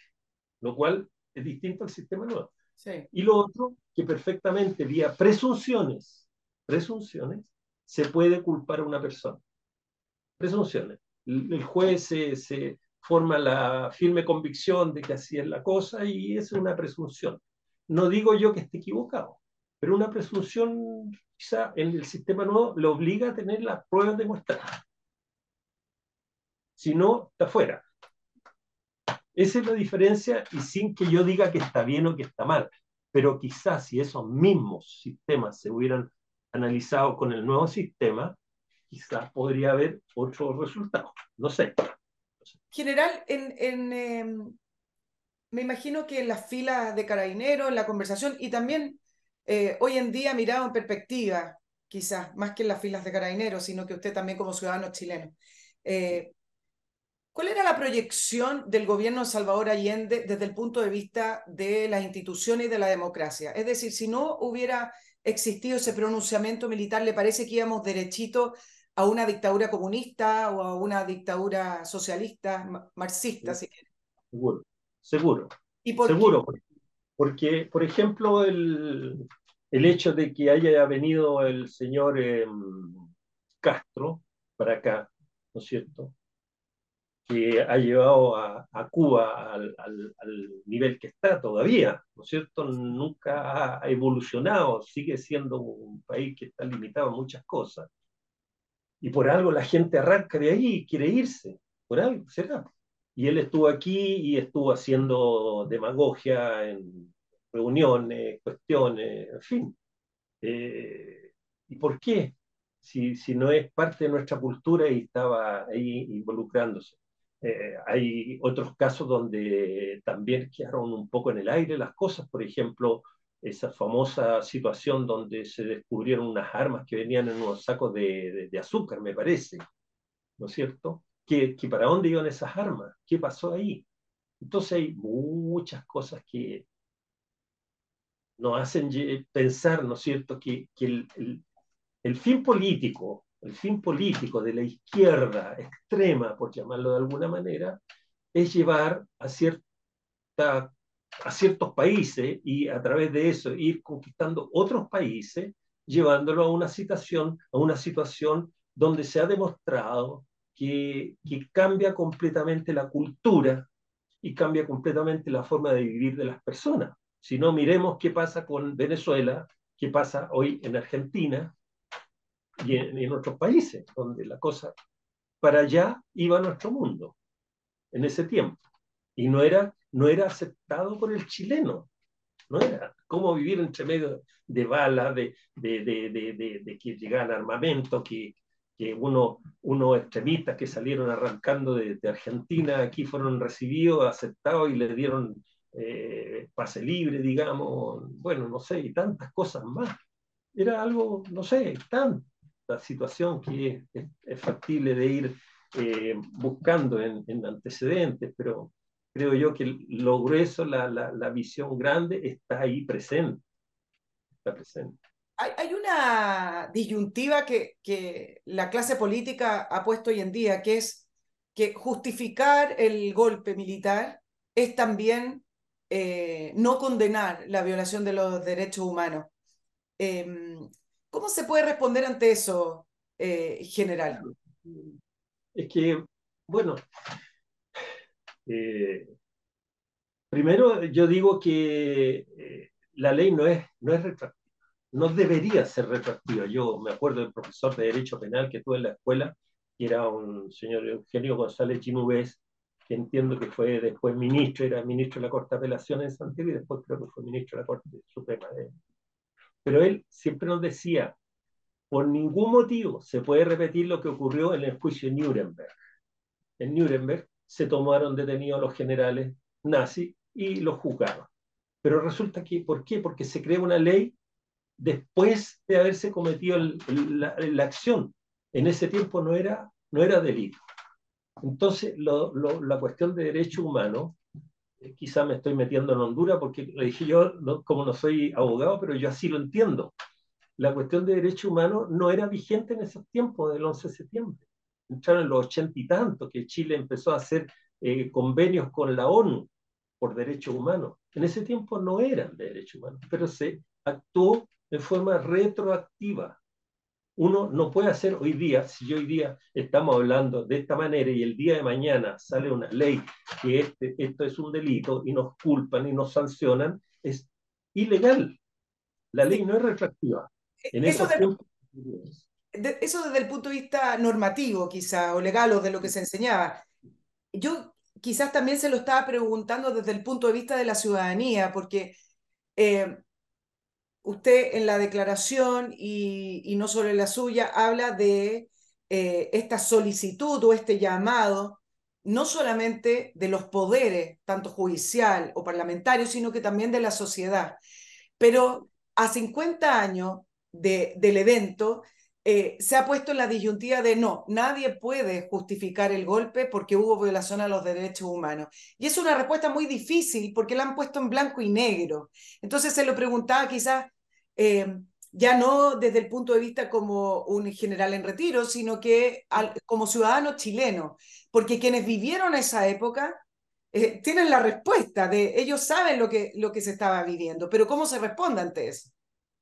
lo cual es distinto al sistema nuevo. Y lo otro, que perfectamente vía presunciones, presunciones, se puede culpar a una persona. Presunciones. El, juez se, se forma la firme convicción de que así es la cosa y es una presunción. No digo yo que esté equivocado, pero una presunción quizá en el sistema nuevo le obliga a tener las pruebas demostradas. Si no, está fuera. Esa es la diferencia y sin que yo diga que está bien o que está mal. Pero quizás si esos mismos sistemas se hubieran analizado con el nuevo sistema, quizás podría haber otro resultado. No sé. General, en, en em, me imagino que en las filas de carabineros, en la conversación y también eh, hoy en día mirado en perspectiva, quizás más que en las filas de carabineros, sino que usted también como ciudadano chileno. Eh, ¿Cuál era la proyección del gobierno de Salvador Allende desde el punto de vista de las instituciones y de la democracia? Es decir, si no hubiera existido ese pronunciamiento militar, ¿le parece que íbamos derechito a una dictadura comunista o a una dictadura socialista, marxista, si quiere? Seguro, seguro. ¿Y por seguro, porque, por ejemplo, el, el, hecho de que haya venido el señor eh, Castro para acá, ¿no es cierto? que ha llevado a, a Cuba al, al, al, nivel que está todavía, ¿no es cierto? Nunca ha evolucionado, sigue siendo un país que está limitado a muchas cosas. Y por algo la gente arranca de ahí y quiere irse, por algo será. Y él estuvo aquí y estuvo haciendo demagogia en reuniones, cuestiones, en fin. Eh, ¿Y por qué? Si, si no es parte de nuestra cultura y estaba ahí involucrándose. Eh, hay otros casos donde también quedaron un poco en el aire las cosas, por ejemplo, esa famosa situación donde se descubrieron unas armas que venían en unos sacos de, de, de azúcar, me parece, ¿no es cierto? ¿Que, que para dónde iban esas armas? ¿Qué pasó ahí? Entonces hay muchas cosas que nos hacen pensar, ¿no es cierto?, que, que el, el, el fin político el fin político de la izquierda extrema, por llamarlo de alguna manera, es llevar a, cierta, a ciertos países y a través de eso ir conquistando otros países, llevándolo a una situación, a una situación donde se ha demostrado que, que cambia completamente la cultura y cambia completamente la forma de vivir de las personas. Si no, miremos qué pasa con Venezuela, qué pasa hoy en Argentina, y en, en, otros países, donde la cosa para allá iba nuestro mundo en ese tiempo. Y no era, no era aceptado por el chileno. No era cómo vivir entre medio de balas, de, de, de, de, que llegaban armamento, que, que uno, unos extremistas que salieron arrancando de, de, Argentina aquí fueron recibidos, aceptados y le dieron eh, pase libre, digamos, bueno, no sé, y tantas cosas más. Era algo, no sé, tan, la situación que es, es factible de ir eh, buscando en, en, antecedentes, pero creo yo que lo grueso, la, la, la, visión grande está ahí presente. Está presente. Hay, una disyuntiva que, la clase política ha puesto hoy en día, que es que justificar el golpe militar es también eh, no condenar la violación de los derechos humanos. Eh, ¿Cómo se puede responder ante eso, eh, general? Es que, bueno, eh, primero yo digo que la ley no es, no es no debería ser retroactiva. Yo me acuerdo del profesor de Derecho Penal que tuve en la escuela, que era un señor Eugenio González Chinubés, que entiendo que fue después ministro, era ministro de la Corte de Apelación en Santiago y después creo que fue ministro de la Corte Suprema de, pero él siempre nos decía, por ningún motivo se puede repetir lo que ocurrió en el juicio de Nuremberg. En Nuremberg se tomaron detenidos los generales nazis y los juzgaron. Pero resulta que, ¿por qué? Porque se crea una ley después de haberse cometido el, el, la, la, acción. En ese tiempo no era, no era delito. Entonces, lo, lo, la cuestión de derechos humanos quizá me estoy metiendo en Honduras porque le dije yo, no, como no soy abogado, pero yo así lo entiendo. La cuestión de derechos humanos no era vigente en esos tiempos del 11 de septiembre. Entraron en los ochenta y tantos que Chile empezó a hacer eh, convenios con la ONU por derechos humanos. En ese tiempo no eran de derechos humanos, pero se actuó de forma retroactiva uno no puede hacer hoy día, si hoy día estamos hablando de esta manera y el día de mañana sale una ley que este, esto es un delito y nos culpan y nos sancionan, es ilegal. La ley no es retroactiva. En eso, de, eso desde el punto de vista normativo, quizá, o legal, o de lo que se enseñaba. Yo quizás también se lo estaba preguntando desde el punto de vista de la ciudadanía, porque eh, usted en la declaración, y, no solo en la suya, habla de eh, esta solicitud o este llamado no solamente de los poderes, tanto judicial o parlamentario, sino que también de la sociedad. Pero a 50 años de, del evento, eh, se ha puesto en la disyuntiva de no, nadie puede justificar el golpe porque hubo violación a los derechos humanos. Y es una respuesta muy difícil porque la han puesto en blanco y negro. Entonces se lo preguntaba quizás eh, ya no desde el punto de vista como un general en retiro, sino que al, como ciudadano chileno, porque quienes vivieron esa época eh, tienen la respuesta de ellos saben lo que, lo que se estaba viviendo, pero ¿cómo se responde ante eso?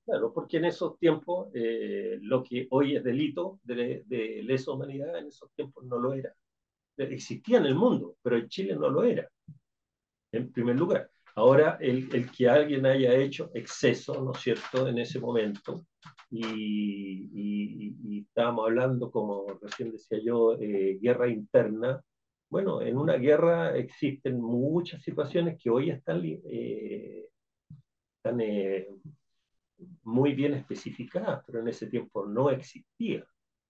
Claro, porque en esos tiempos eh, lo que hoy es delito de, de, lesa humanidad, en esos tiempos no lo era. Existía en el mundo, pero en Chile no lo era, en primer lugar. Ahora, el, el que alguien haya hecho exceso, ¿no es cierto?, en ese momento, y, y, y estábamos hablando, como recién decía yo, eh, guerra interna, bueno, en una guerra existen muchas situaciones que hoy están, eh, están eh, muy bien especificadas, pero en ese tiempo no existía.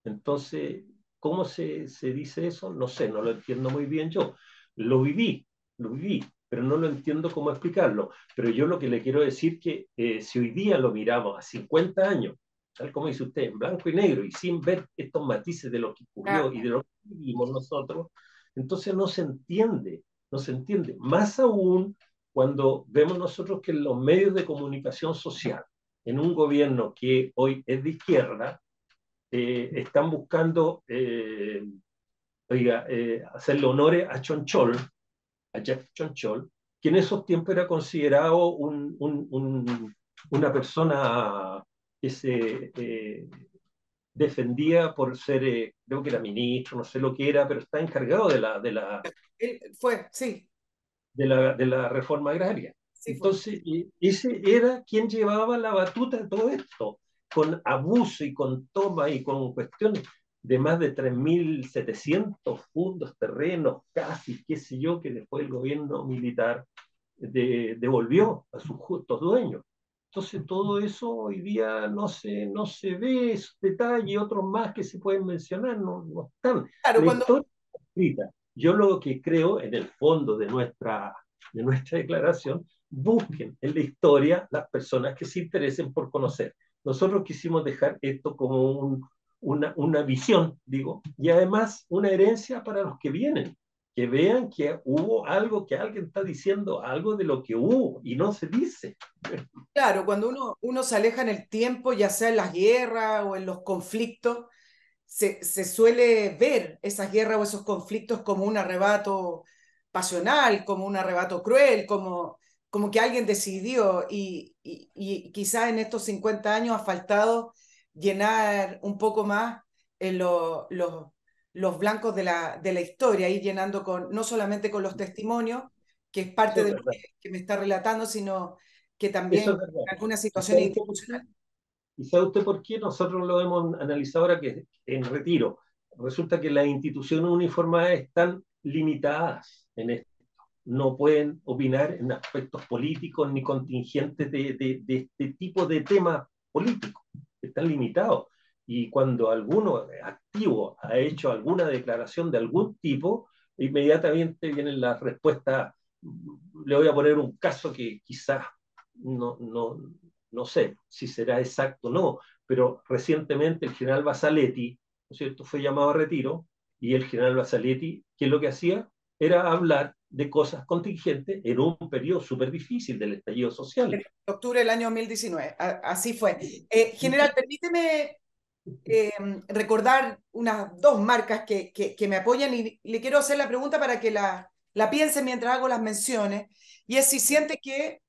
Entonces, ¿cómo se, se dice eso? No sé, no lo entiendo muy bien yo. Lo viví, lo viví, pero no lo entiendo cómo explicarlo. Pero yo lo que le quiero decir que eh, si hoy día lo miramos a 50 años, tal como dice usted, en blanco y negro, y sin ver estos matices de lo que ocurrió ah. y de lo que vivimos nosotros, entonces no se entiende, no se entiende. Más aún cuando vemos nosotros que los medios de comunicación social en un gobierno que hoy es de izquierda, eh, están buscando, eh, oiga, eh, hacerle honores a Chonchol, a Jeff Chonchol, que en esos tiempos era considerado un, un, un, una persona que se eh, defendía por ser, eh, creo que era ministro, no sé lo que era, pero está encargado de la... De la fue, sí. De la, de la reforma agraria. Entonces, ese era quien llevaba la batuta de todo esto, con abuso y con toma y con cuestiones de más de 3.700 fundos, terrenos, casi, qué sé yo, que después el gobierno militar de, devolvió a sus justos dueños. Entonces, todo eso hoy día no se, no se ve, esos detalles otros más que se pueden mencionar, no, no están. Claro, cuando... Yo lo que creo en el fondo de nuestra, de nuestra declaración busquen en la historia las personas que se interesen por conocer. Nosotros quisimos dejar esto como un, una, una visión, digo, y además una herencia para los que vienen, que vean que hubo algo, que alguien está diciendo algo de lo que hubo y no se dice. Claro, cuando uno, uno se aleja en el tiempo, ya sea en las guerras o en los conflictos, se, se suele ver esas guerras o esos conflictos como un arrebato pasional, como un arrebato cruel, como como que alguien decidió y, y, y quizás en estos 50 años ha faltado llenar un poco más en lo, lo, los blancos de la, de la historia, ir llenando con, no solamente con los testimonios, que es parte de lo que, que, me está relatando, sino que también alguna situación institucional. ¿Y sabe usted por qué? Nosotros lo hemos analizado ahora que en retiro. Resulta que las instituciones uniformadas están limitadas en esto no pueden opinar en aspectos políticos ni contingentes de, de, de este tipo de temas políticos. Están limitados. Y cuando alguno activo ha hecho alguna declaración de algún tipo, inmediatamente viene la respuesta. Le voy a poner un caso que quizás no, no, no sé si será exacto o no, pero recientemente el general Basaletti, ¿no es cierto?, fue llamado a retiro y el general Basaletti, ¿qué es lo que hacía? Era hablar de cosas contingentes en un periodo súper difícil del estallido social. En octubre del año 2019, así fue. Eh, general, permíteme eh, recordar unas dos marcas que, que, que, me apoyan y le quiero hacer la pregunta para que la, la piense mientras hago las menciones, y es si siente que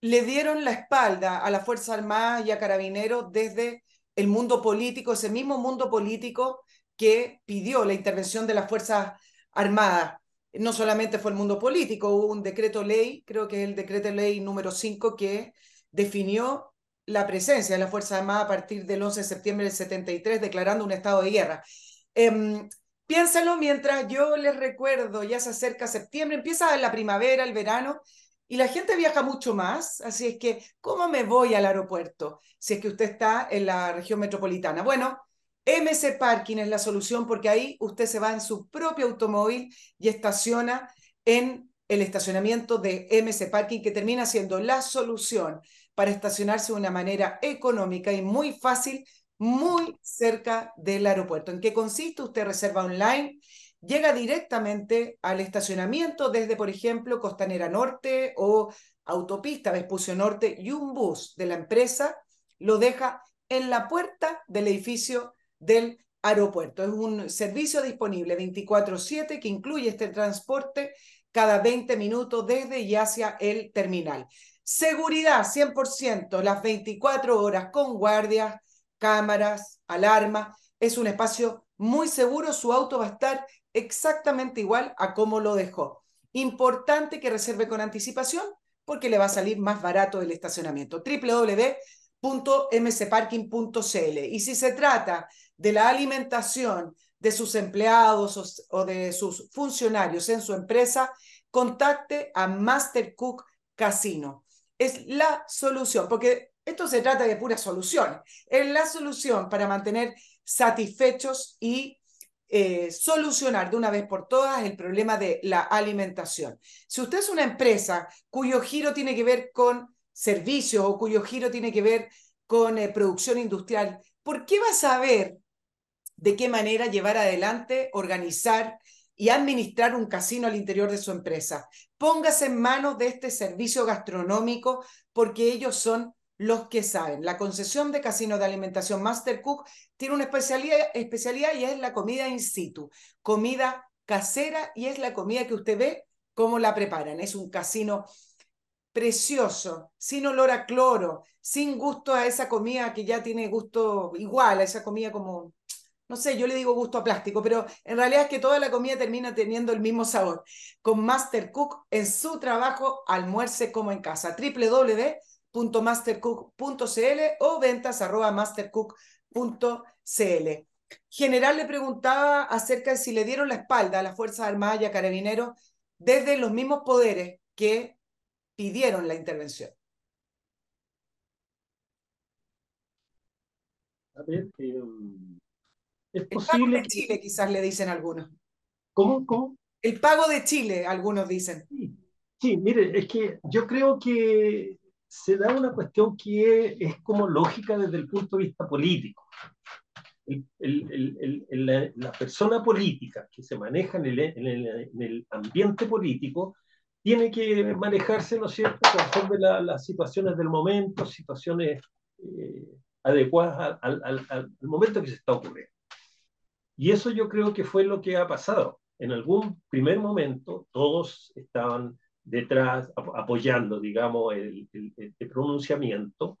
le dieron la espalda a la Fuerza Armada y a Carabineros desde el mundo político, ese mismo mundo político que pidió la intervención de las Fuerzas Armadas no solamente fue el mundo político, hubo un decreto ley, creo que es el decreto ley número 5, que definió la presencia de la Fuerza Armada a partir del 11 de septiembre del 73, declarando un estado de guerra. Eh, piénsalo mientras yo les recuerdo, ya se acerca septiembre, empieza la primavera, el verano, y la gente viaja mucho más, así es que, ¿cómo me voy al aeropuerto si es que usted está en la región metropolitana? Bueno, MC Parking es la solución porque ahí usted se va en su propio automóvil y estaciona en el estacionamiento de MC Parking, que termina siendo la solución para estacionarse de una manera económica y muy fácil, muy cerca del aeropuerto. ¿En qué consiste? Usted reserva online, llega directamente al estacionamiento desde, por ejemplo, Costanera Norte o Autopista Vespucio Norte y un bus de la empresa lo deja en la puerta del edificio del aeropuerto. Es un servicio disponible 24/7 que incluye este transporte cada 20 minutos desde y hacia el terminal. Seguridad 100%, las 24 horas con guardias, cámaras, alarma. Es un espacio muy seguro, su auto va a estar exactamente igual a como lo dejó. Importante que reserve con anticipación porque le va a salir más barato el estacionamiento. www.mcparking.cl. Y si se trata de la alimentación de sus empleados o, de sus funcionarios en su empresa, contacte a Master Cook Casino. Es la solución, porque esto se trata de pura solución. Es la solución para mantener satisfechos y eh, solucionar de una vez por todas el problema de la alimentación. Si usted es una empresa cuyo giro tiene que ver con servicios o cuyo giro tiene que ver con eh, producción industrial, ¿por qué va a saber de qué manera llevar adelante, organizar y administrar un casino al interior de su empresa. Póngase en manos de este servicio gastronómico porque ellos son los que saben. La concesión de casino de alimentación Master Cook tiene una especialidad, especialidad y es la comida in situ, comida casera y es la comida que usted ve cómo la preparan. Es un casino precioso, sin olor a cloro, sin gusto a esa comida que ya tiene gusto igual, a esa comida como no sé, yo le digo gusto a plástico, pero en realidad es que toda la comida termina teniendo el mismo sabor. Con Master Cook en su trabajo, almuerce como en casa. www.mastercook.cl o ventas arroba mastercook.cl. General le preguntaba acerca de si le dieron la espalda a las Fuerzas Armadas y a Carabineros desde los mismos poderes que pidieron la intervención. A ver, eh, es el posible. pago de Chile, quizás le dicen algunos. ¿Cómo? ¿Cómo? El pago de Chile, algunos dicen. Sí, sí, mire, es que yo creo que se da una cuestión que es, como lógica desde el punto de vista político. El, el, el, la, la, persona política que se maneja en el, ambiente político tiene que manejarse, ¿no es cierto?, conforme la, las situaciones del momento, situaciones eh, adecuadas al, al, al, momento que se está ocurriendo. Y eso yo creo que fue lo que ha pasado. En algún primer momento todos estaban detrás, apoyando, digamos, el, el, el pronunciamiento,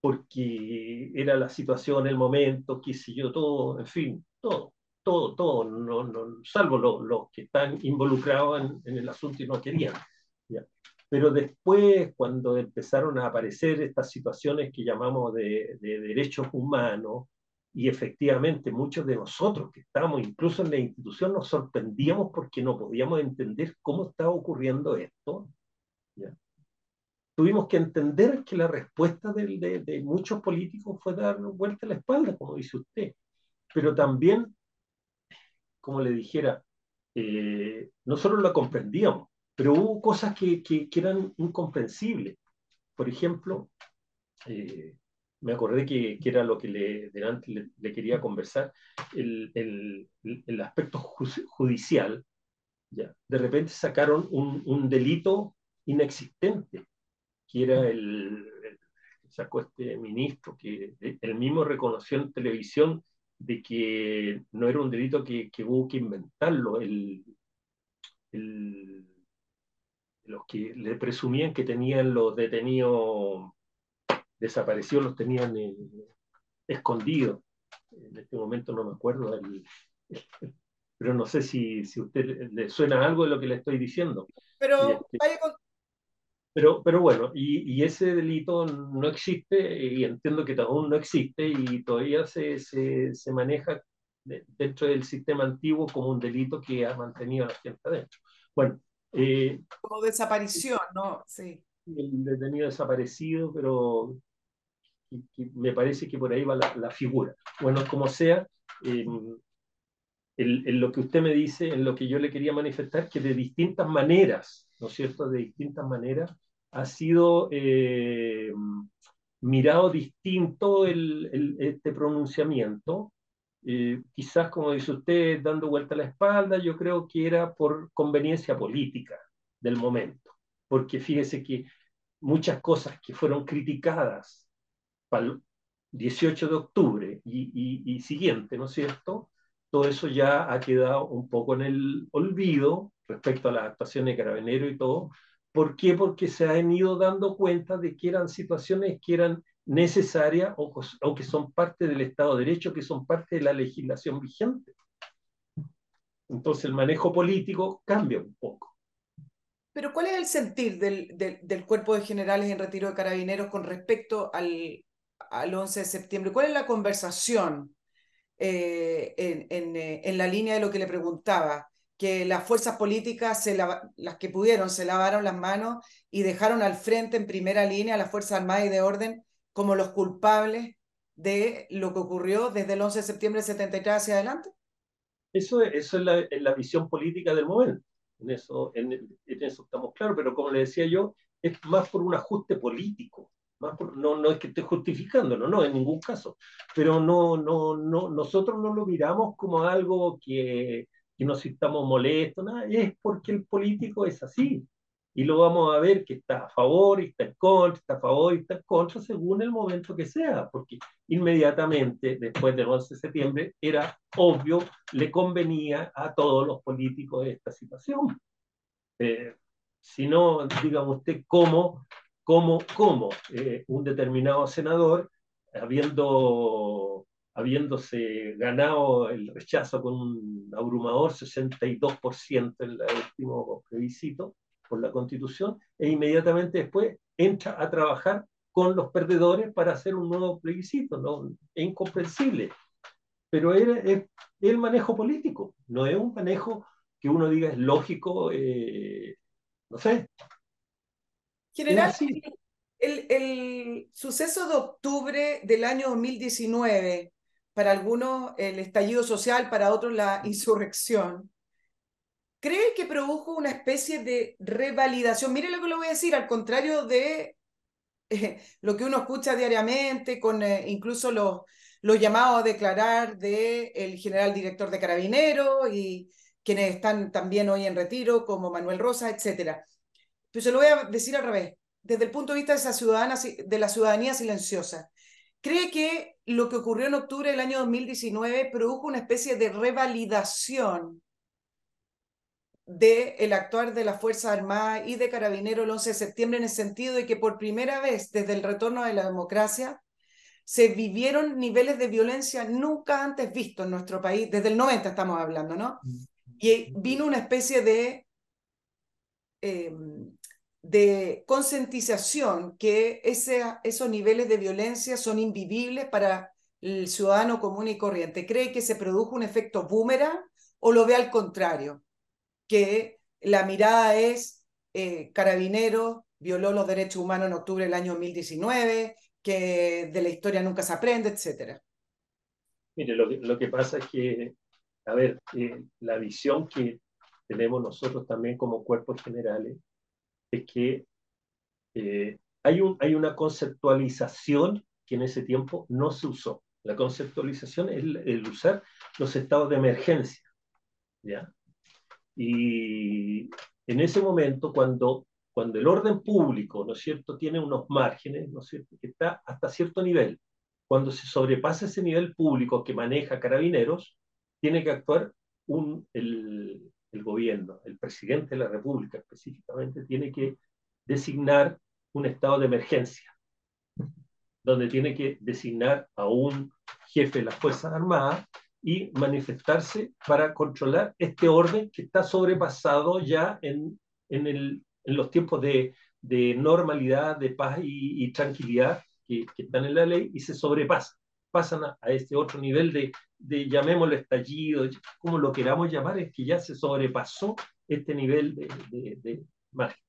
porque era la situación, el momento, qué sé yo, todo, en fin, todo, todo, todo, no, no, salvo los lo que están involucrados en, en, el asunto y no querían. ¿ya? Pero después, cuando empezaron a aparecer estas situaciones que llamamos de, de derechos humanos, y efectivamente, muchos de nosotros que estábamos incluso en la institución nos sorprendíamos porque no podíamos entender cómo estaba ocurriendo esto. ¿ya? Tuvimos que entender que la respuesta de, de, de, muchos políticos fue dar vuelta a la espalda, como dice usted. Pero también, como le dijera, eh, nosotros la comprendíamos, pero hubo cosas que, que, que eran incomprensibles. Por ejemplo, eh, me acordé que, que, era lo que le, delante le, quería conversar, el, el, el aspecto judicial. ¿ya? De repente sacaron un, un, delito inexistente, que era el, el sacó este ministro, que él mismo reconoció en televisión de que no era un delito que, que hubo que inventarlo, el, el, los que le presumían que tenían los detenidos desaparecidos los tenían eh, escondidos. En este momento no me acuerdo, el, [laughs] pero no sé si, si a usted le suena algo de lo que le estoy diciendo. Pero, este, vaya con... pero, pero bueno, y, y, ese delito no existe y entiendo que aún no existe y todavía se, se, se maneja dentro del sistema antiguo como un delito que ha mantenido a la gente adentro. Bueno. Eh, como desaparición, ¿no? Sí. El detenido desaparecido, pero me parece que por ahí va la, figura. Bueno, como sea, eh, en, lo que usted me dice, en lo que yo le quería manifestar, que de distintas maneras, ¿no es cierto? De distintas maneras ha sido eh, mirado distinto el, este pronunciamiento. Eh, quizás, como dice usted, dando vuelta a la espalda, yo creo que era por conveniencia política del momento, porque fíjese que muchas cosas que fueron criticadas para el 18 de octubre y, y siguiente, ¿no es cierto? todo eso ya ha quedado un poco en el olvido respecto a las actuaciones de Carabinero y todo. ¿Por qué? Porque se han ido dando cuenta de que eran situaciones que eran necesarias o, o que son parte del Estado de Derecho, que son parte de la legislación vigente. Entonces el manejo político cambia un poco. Pero ¿cuál es el sentir del, del, del, cuerpo de generales en retiro de carabineros con respecto al, al 11 de septiembre? ¿Cuál es la conversación? Eh, en, eh, en, la línea de lo que le preguntaba, que las fuerzas políticas, se las que pudieron, se lavaron las manos y dejaron al frente en primera línea a las Fuerzas Armadas y de Orden como los culpables de lo que ocurrió desde el 11 de septiembre de 73 hacia adelante? Eso, eso es, la, la visión política del momento. En eso, en, en eso estamos claros, pero como le decía yo, es más por un ajuste político no, no es que esté justificándolo, no, en ningún caso, pero no, no, no, nosotros no lo miramos como algo que, que nos estamos molestos, nada, es porque el político es así. Y lo vamos a ver que está a favor y está en contra, está a favor y está en contra según el momento que sea, porque inmediatamente después del 11 de septiembre era obvio, le convenía a todos los políticos esta situación. Eh, si no, dígame usted cómo cómo, cómo eh, un determinado senador, habiendo, habiéndose ganado el rechazo con un abrumador 62% en el último plebiscito por la Constitución, e inmediatamente después entra a trabajar con los perdedores para hacer un nuevo plebiscito. ¿no? Es incomprensible. Pero es, el manejo político, no es un manejo que uno diga es lógico, eh, no sé, General, el, el, suceso de octubre del año 2019, para algunos el estallido social, para otros la insurrección, ¿cree que produjo una especie de revalidación? Mire lo que le voy a decir, al contrario de eh, [laughs] lo que uno escucha diariamente, con eh, incluso los, los llamados a declarar del el general director de Carabineros y quienes están también hoy en retiro, como Manuel Rosa, etcétera pero se lo voy a decir al revés, desde el punto de vista de, esa ciudadana, de la ciudadanía silenciosa. ¿Cree que lo que ocurrió en octubre del año 2019 produjo una especie de revalidación del el actuar de la Fuerza Armada y de Carabineros el 11 de septiembre en el sentido de que por primera vez desde el retorno de la democracia se vivieron niveles de violencia nunca antes vistos en nuestro país, desde el 90 estamos hablando, ¿no? Mm. Y vino una especie de eh, de concientización que ese, esos niveles de violencia son invivibles para el ciudadano común y corriente. ¿Cree que se produjo un efecto boomerang o lo ve al contrario? Que la mirada es eh, carabinero violó los derechos humanos en octubre del año 2019, que de la historia nunca se aprende, etcétera. Mire, lo lo que pasa es que, a ver, eh, la visión que tenemos nosotros también como cuerpos generales es que eh, hay, un, hay una conceptualización que en ese tiempo no se usó. La conceptualización es el, usar los estados de emergencia. ¿ya? Y en ese momento, cuando, cuando el orden público, ¿no es cierto?, tiene unos márgenes, ¿no es cierto?, que está hasta cierto nivel, cuando se sobrepasa ese nivel público que maneja carabineros, tiene que actuar un, el, el gobierno, el presidente de la República específicamente, tiene que designar un estado de emergencia, donde tiene que designar a un jefe de las Fuerzas Armadas y manifestarse para controlar este orden que está sobrepasado ya en, en, el, en los tiempos de, de, normalidad, de paz y, tranquilidad que, que, están en la ley y se sobrepasa. Pasan a, a este otro nivel de, de llamémoslo estallido, como lo queramos llamar, es que ya se sobrepasó este nivel de, de,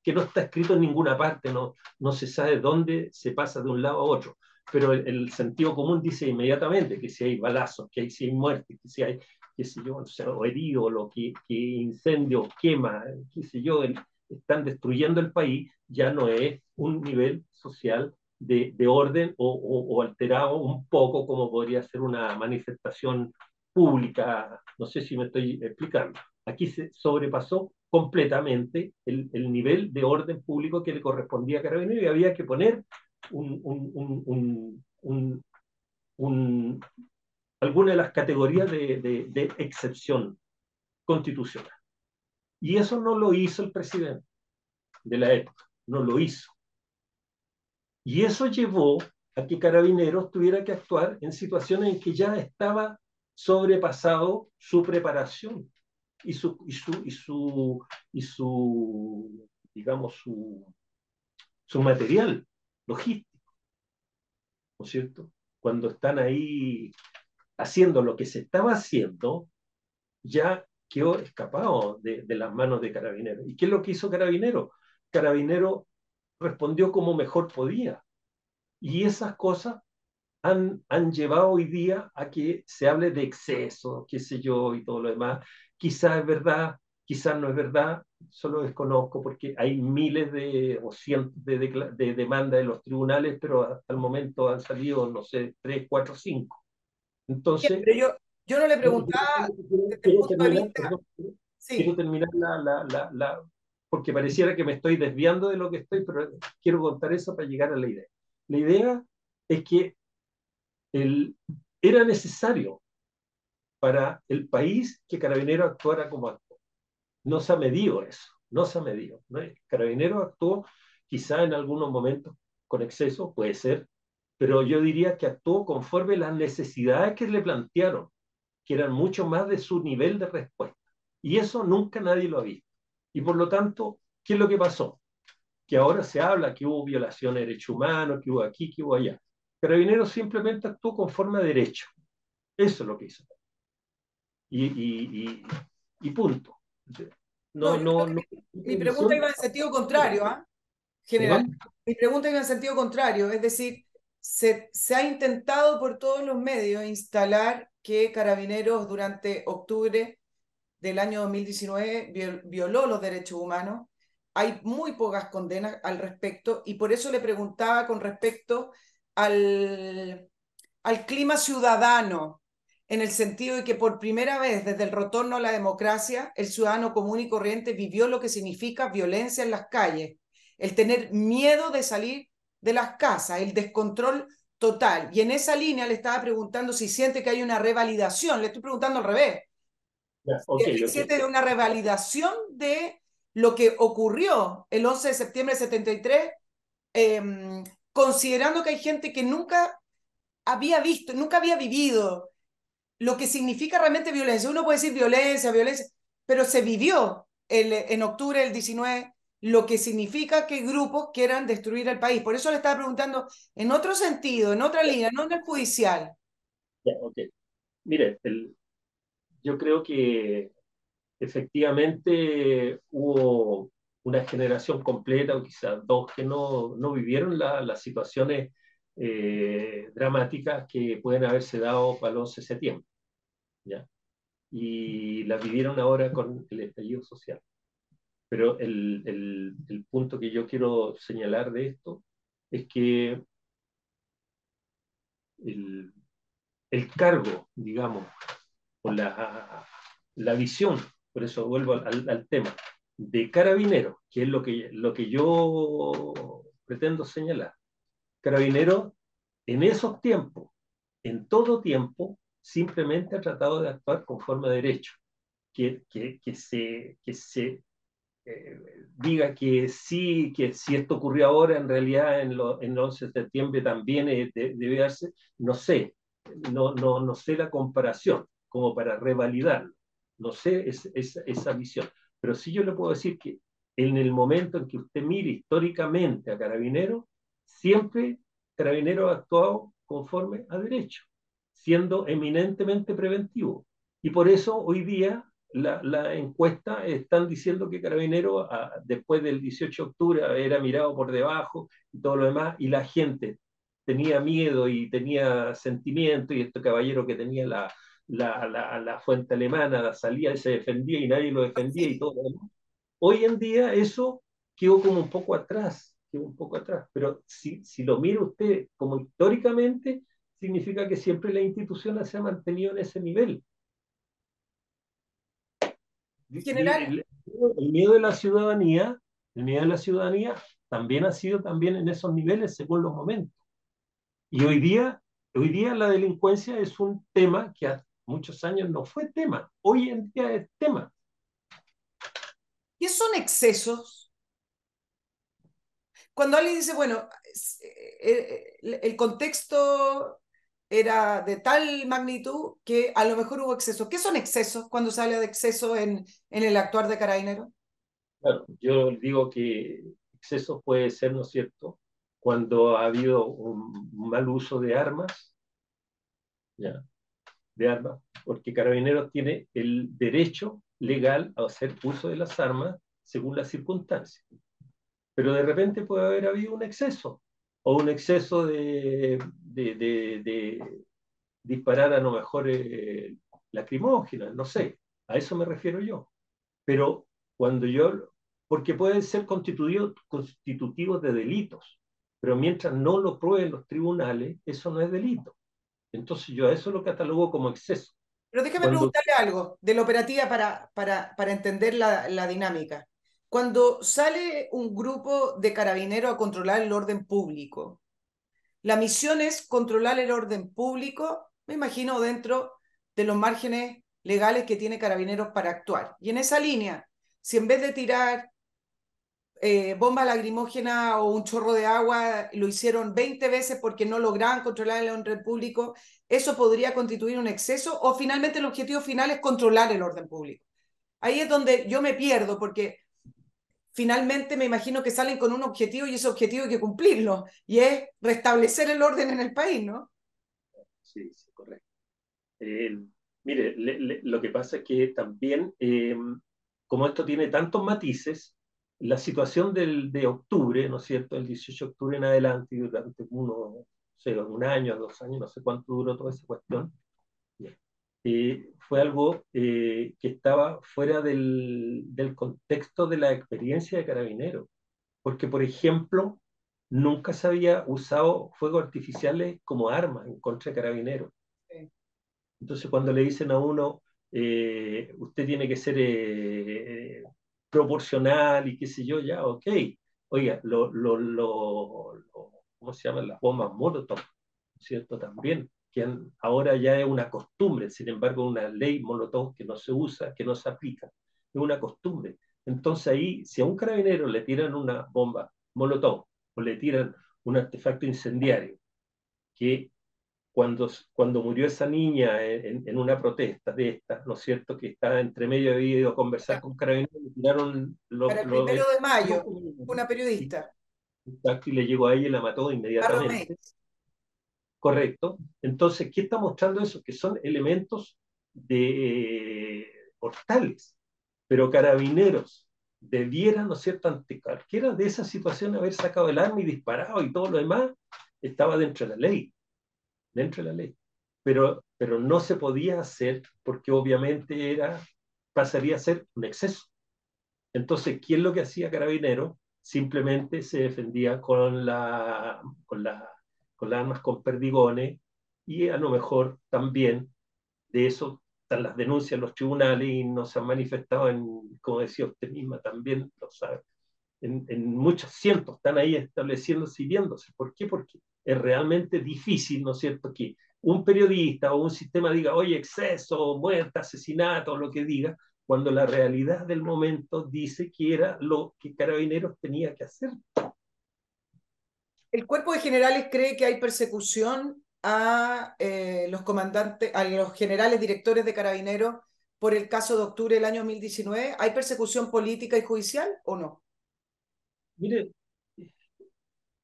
que no está escrito en ninguna parte, no, no se sabe dónde se pasa de un lado a otro. pero el, sentido común dice inmediatamente que si hay balazos, que si hay muertes, que si hay, qué sé yo, o herido, lo que, que incendio, quema, qué sé yo, están destruyendo el país, ya no es un nivel social de, de orden o, o, alterado un poco como podría ser una manifestación pública, no sé si me estoy explicando. Aquí se sobrepasó completamente el, el nivel de orden público que le correspondía a Carabineros y había que poner un, un, un, un alguna de las categorías de, de excepción constitucional. Y eso no lo hizo el presidente de la época, no lo hizo. Y eso llevó a que Carabineros tuviera que actuar en situaciones en que ya estaba sobrepasado su preparación y su, y su, y su, y su digamos, su, su material logístico. ¿No es cierto? Cuando están ahí haciendo lo que se estaba haciendo, ya quedó escapado de, de las manos de Carabinero. ¿Y qué es lo que hizo Carabinero? Carabinero respondió como mejor podía. Y esas cosas han, han llevado hoy día a que se hable de exceso, qué sé yo, y todo lo demás. Quizás es verdad, quizás no es verdad, solo desconozco porque hay miles de o cientos de, de, de demandas de los tribunales, pero hasta el momento han salido, no sé, tres, cuatro, cinco. Entonces... pero yo, yo no le preguntaba... Quiero, terminar, sí. quiero terminar la, la, la, la, porque pareciera que me estoy desviando de lo que estoy, pero quiero contar eso para llegar a la idea. La idea es que el, era necesario para el país que Carabinero actuara como actuó. No se ha medido eso, no se ha medido. ¿no? Carabinero actuó quizá en algunos momentos con exceso, puede ser, pero yo diría que actuó conforme las necesidades que le plantearon, que eran mucho más de su nivel de respuesta. Y eso nunca nadie lo ha visto. Y por lo tanto, ¿qué es lo que pasó? Que ahora se habla que hubo violación de derechos humanos, que hubo aquí, que hubo allá. Carabineros simplemente actuó conforme a derecho. Eso es lo que hizo. Y, y, y, y punto. No, no, no, mi pregunta iba en sentido contrario, ¿ah? General. Mi pregunta iba en sentido contrario, es decir, se, se, ha intentado por todos los medios instalar que Carabineros durante octubre del año 2019 violó los derechos humanos. Hay muy pocas condenas al respecto y por eso le preguntaba con respecto al, al clima ciudadano, en el sentido de que por primera vez desde el retorno a la democracia, el ciudadano común y corriente vivió lo que significa violencia en las calles, el tener miedo de salir de las casas, el descontrol total. Y en esa línea le estaba preguntando si siente que hay una revalidación, le estoy preguntando al revés. Yeah, okay, si siente okay. una revalidación de lo que ocurrió el 11 de septiembre de 73, eh, considerando que hay gente que nunca había visto, nunca había vivido lo que significa realmente violencia. Uno puede decir violencia, violencia, pero se vivió el, en octubre del 19 lo que significa que grupos quieran destruir el país. Por eso le estaba preguntando en otro sentido, en otra línea, no en el judicial. Yeah, okay. Mire, el, yo creo que efectivamente hubo una generación completa, o quizás dos, que no, no vivieron la, las situaciones eh, dramáticas que pueden haberse dado para el 11 de septiembre. ¿ya? Y las vivieron ahora con el estallido social. Pero el, el, el, punto que yo quiero señalar de esto es que el, el cargo, digamos, la, la, visión, por eso vuelvo al, tema, de carabinero, que es lo que, lo que yo pretendo señalar. Carabinero, en esos tiempos, en todo tiempo, simplemente ha tratado de actuar conforme a derecho, que, que, que se, que se eh, diga que sí, que si esto ocurrió ahora, en realidad en, lo, en el 11 de septiembre también eh, de, debe darse, no sé, no, no, no sé la comparación como para revalidarlo, no sé es, es, esa visión, pero sí yo le puedo decir que en el momento en que usted mire históricamente a Carabinero, siempre Carabinero ha actuado conforme a derecho, siendo eminentemente preventivo. Y por eso hoy día la, encuesta están diciendo que Carabinero a, después del 18 de octubre era mirado por debajo y todo lo demás, y la gente tenía miedo y tenía sentimiento, y este caballero que tenía la, la, la, la fuente alemana salía y se defendía y nadie lo defendía y todo. Hoy en día eso quedó como un poco atrás, quedó un poco atrás, pero si, si lo mira usted como históricamente, significa que siempre la institución se ha mantenido en ese nivel. General. El, el, miedo de la ciudadanía, el miedo de la ciudadanía también ha sido también en esos niveles según los momentos. Y hoy día, hoy día la delincuencia es un tema que hace muchos años no fue tema, hoy en día es tema. ¿Qué son excesos? Cuando alguien dice, bueno, el contexto era de tal magnitud que a lo mejor hubo exceso. ¿Qué son excesos cuando se habla de exceso en, en el actuar de Carabinero? Claro, yo digo que exceso puede ser, ¿no es cierto?, cuando ha habido un mal uso de armas, ¿ya? De armas, porque Carabineros tiene el derecho legal a hacer uso de las armas según las circunstancias. Pero de repente puede haber habido un exceso, o un exceso de, de, de, de disparar a lo mejor eh, lacrimógenas, no sé, a eso me refiero yo. Pero cuando yo, porque pueden ser constitutivos, constitutivos de delitos, pero mientras no lo prueben los tribunales, eso no es delito. Entonces yo a eso lo catalogo como exceso. Pero déjame Cuando... preguntarle algo de la operativa para, para, para entender la, la dinámica. Cuando sale un grupo de carabineros a controlar el orden público, la misión es controlar el orden público, me imagino, dentro de los márgenes legales que tiene carabineros para actuar. Y en esa línea, si en vez de tirar eh, bomba o un chorro de agua lo hicieron 20 veces porque no lograban controlar el orden público, ¿eso podría constituir un exceso? ¿O finalmente el objetivo final es controlar el orden público? Ahí es donde yo me pierdo porque finalmente me imagino que salen con un objetivo y ese objetivo hay que cumplirlo, y es restablecer el orden en el país, ¿no? Sí, sí, correcto. Eh, mire, lo que pasa es que también, eh, como esto tiene tantos matices, la situación del, de octubre, ¿no es cierto?, el 18 de octubre en adelante, durante uno, no sé, un año, dos años, no sé cuánto duró toda esa cuestión, eh, fue algo eh, que estaba fuera del, del, contexto de la experiencia de carabinero. Porque, por ejemplo, nunca se había usado fuegos artificiales como arma en contra de carabineros. Sí. Entonces, cuando le dicen a uno, eh, usted tiene que ser eh, proporcional y qué sé yo, ya, ok. Oiga, lo, lo, lo, lo ¿cómo se llaman? Las bombas Molotov, ¿cierto? También que ahora ya es una costumbre, sin embargo, una ley Molotov que no se usa, que no se aplica, es una costumbre. Entonces ahí, si a un carabinero le tiran una bomba Molotov o le tiran un artefacto incendiario, que cuando, cuando murió esa niña en, en una protesta de esta, ¿no es cierto?, que estaba entre medio de ido a conversar con carabineros, le tiraron... Lo, Para el primero de mayo, una periodista. Exacto, y le llegó a ella y la mató inmediatamente. Correcto. Entonces, ¿qué está mostrando eso? Que son elementos de portales, pero carabineros debieran, ¿no es cierto?, ante cualquiera de esas situaciones haber sacado el arma y disparado y todo lo demás, estaba dentro de la ley, dentro de la ley. Pero, pero no se podía hacer porque obviamente era, pasaría a ser un exceso. Entonces, ¿quién es lo que hacía carabinero? Simplemente se defendía con la, con la con las armas con perdigones, y a lo mejor también de eso están las denuncias en los tribunales y no se han manifestado en, como decía usted misma, también lo sabe, en, en muchos cientos están ahí estableciéndose y viéndose. ¿Por qué? Porque es realmente difícil, ¿no es cierto?, que un periodista o un sistema diga, oye, exceso, muerte, asesinato, lo que diga, cuando la realidad del momento dice que era lo que Carabineros tenía que hacer. El cuerpo de generales cree que hay persecución a eh, los comandantes, a los generales directores de carabineros por el caso de octubre del año 2019. ¿Hay persecución política y judicial o no? Mire,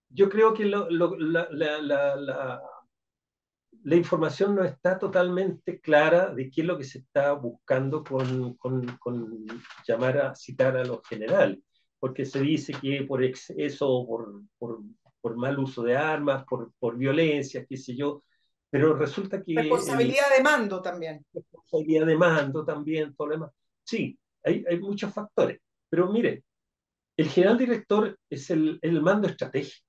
yo creo que lo, lo, la, la, la, la, información no está totalmente clara de qué es lo que se está buscando con, con, con llamar a citar a los generales, porque se dice que por exceso, por, por por mal uso de armas, por, por violencia, qué sé yo, pero resulta que... Responsabilidad de mando también. Responsabilidad de mando también, todo lo demás. Sí, hay, hay muchos factores, pero mire, el general director es el, el mando estratégico.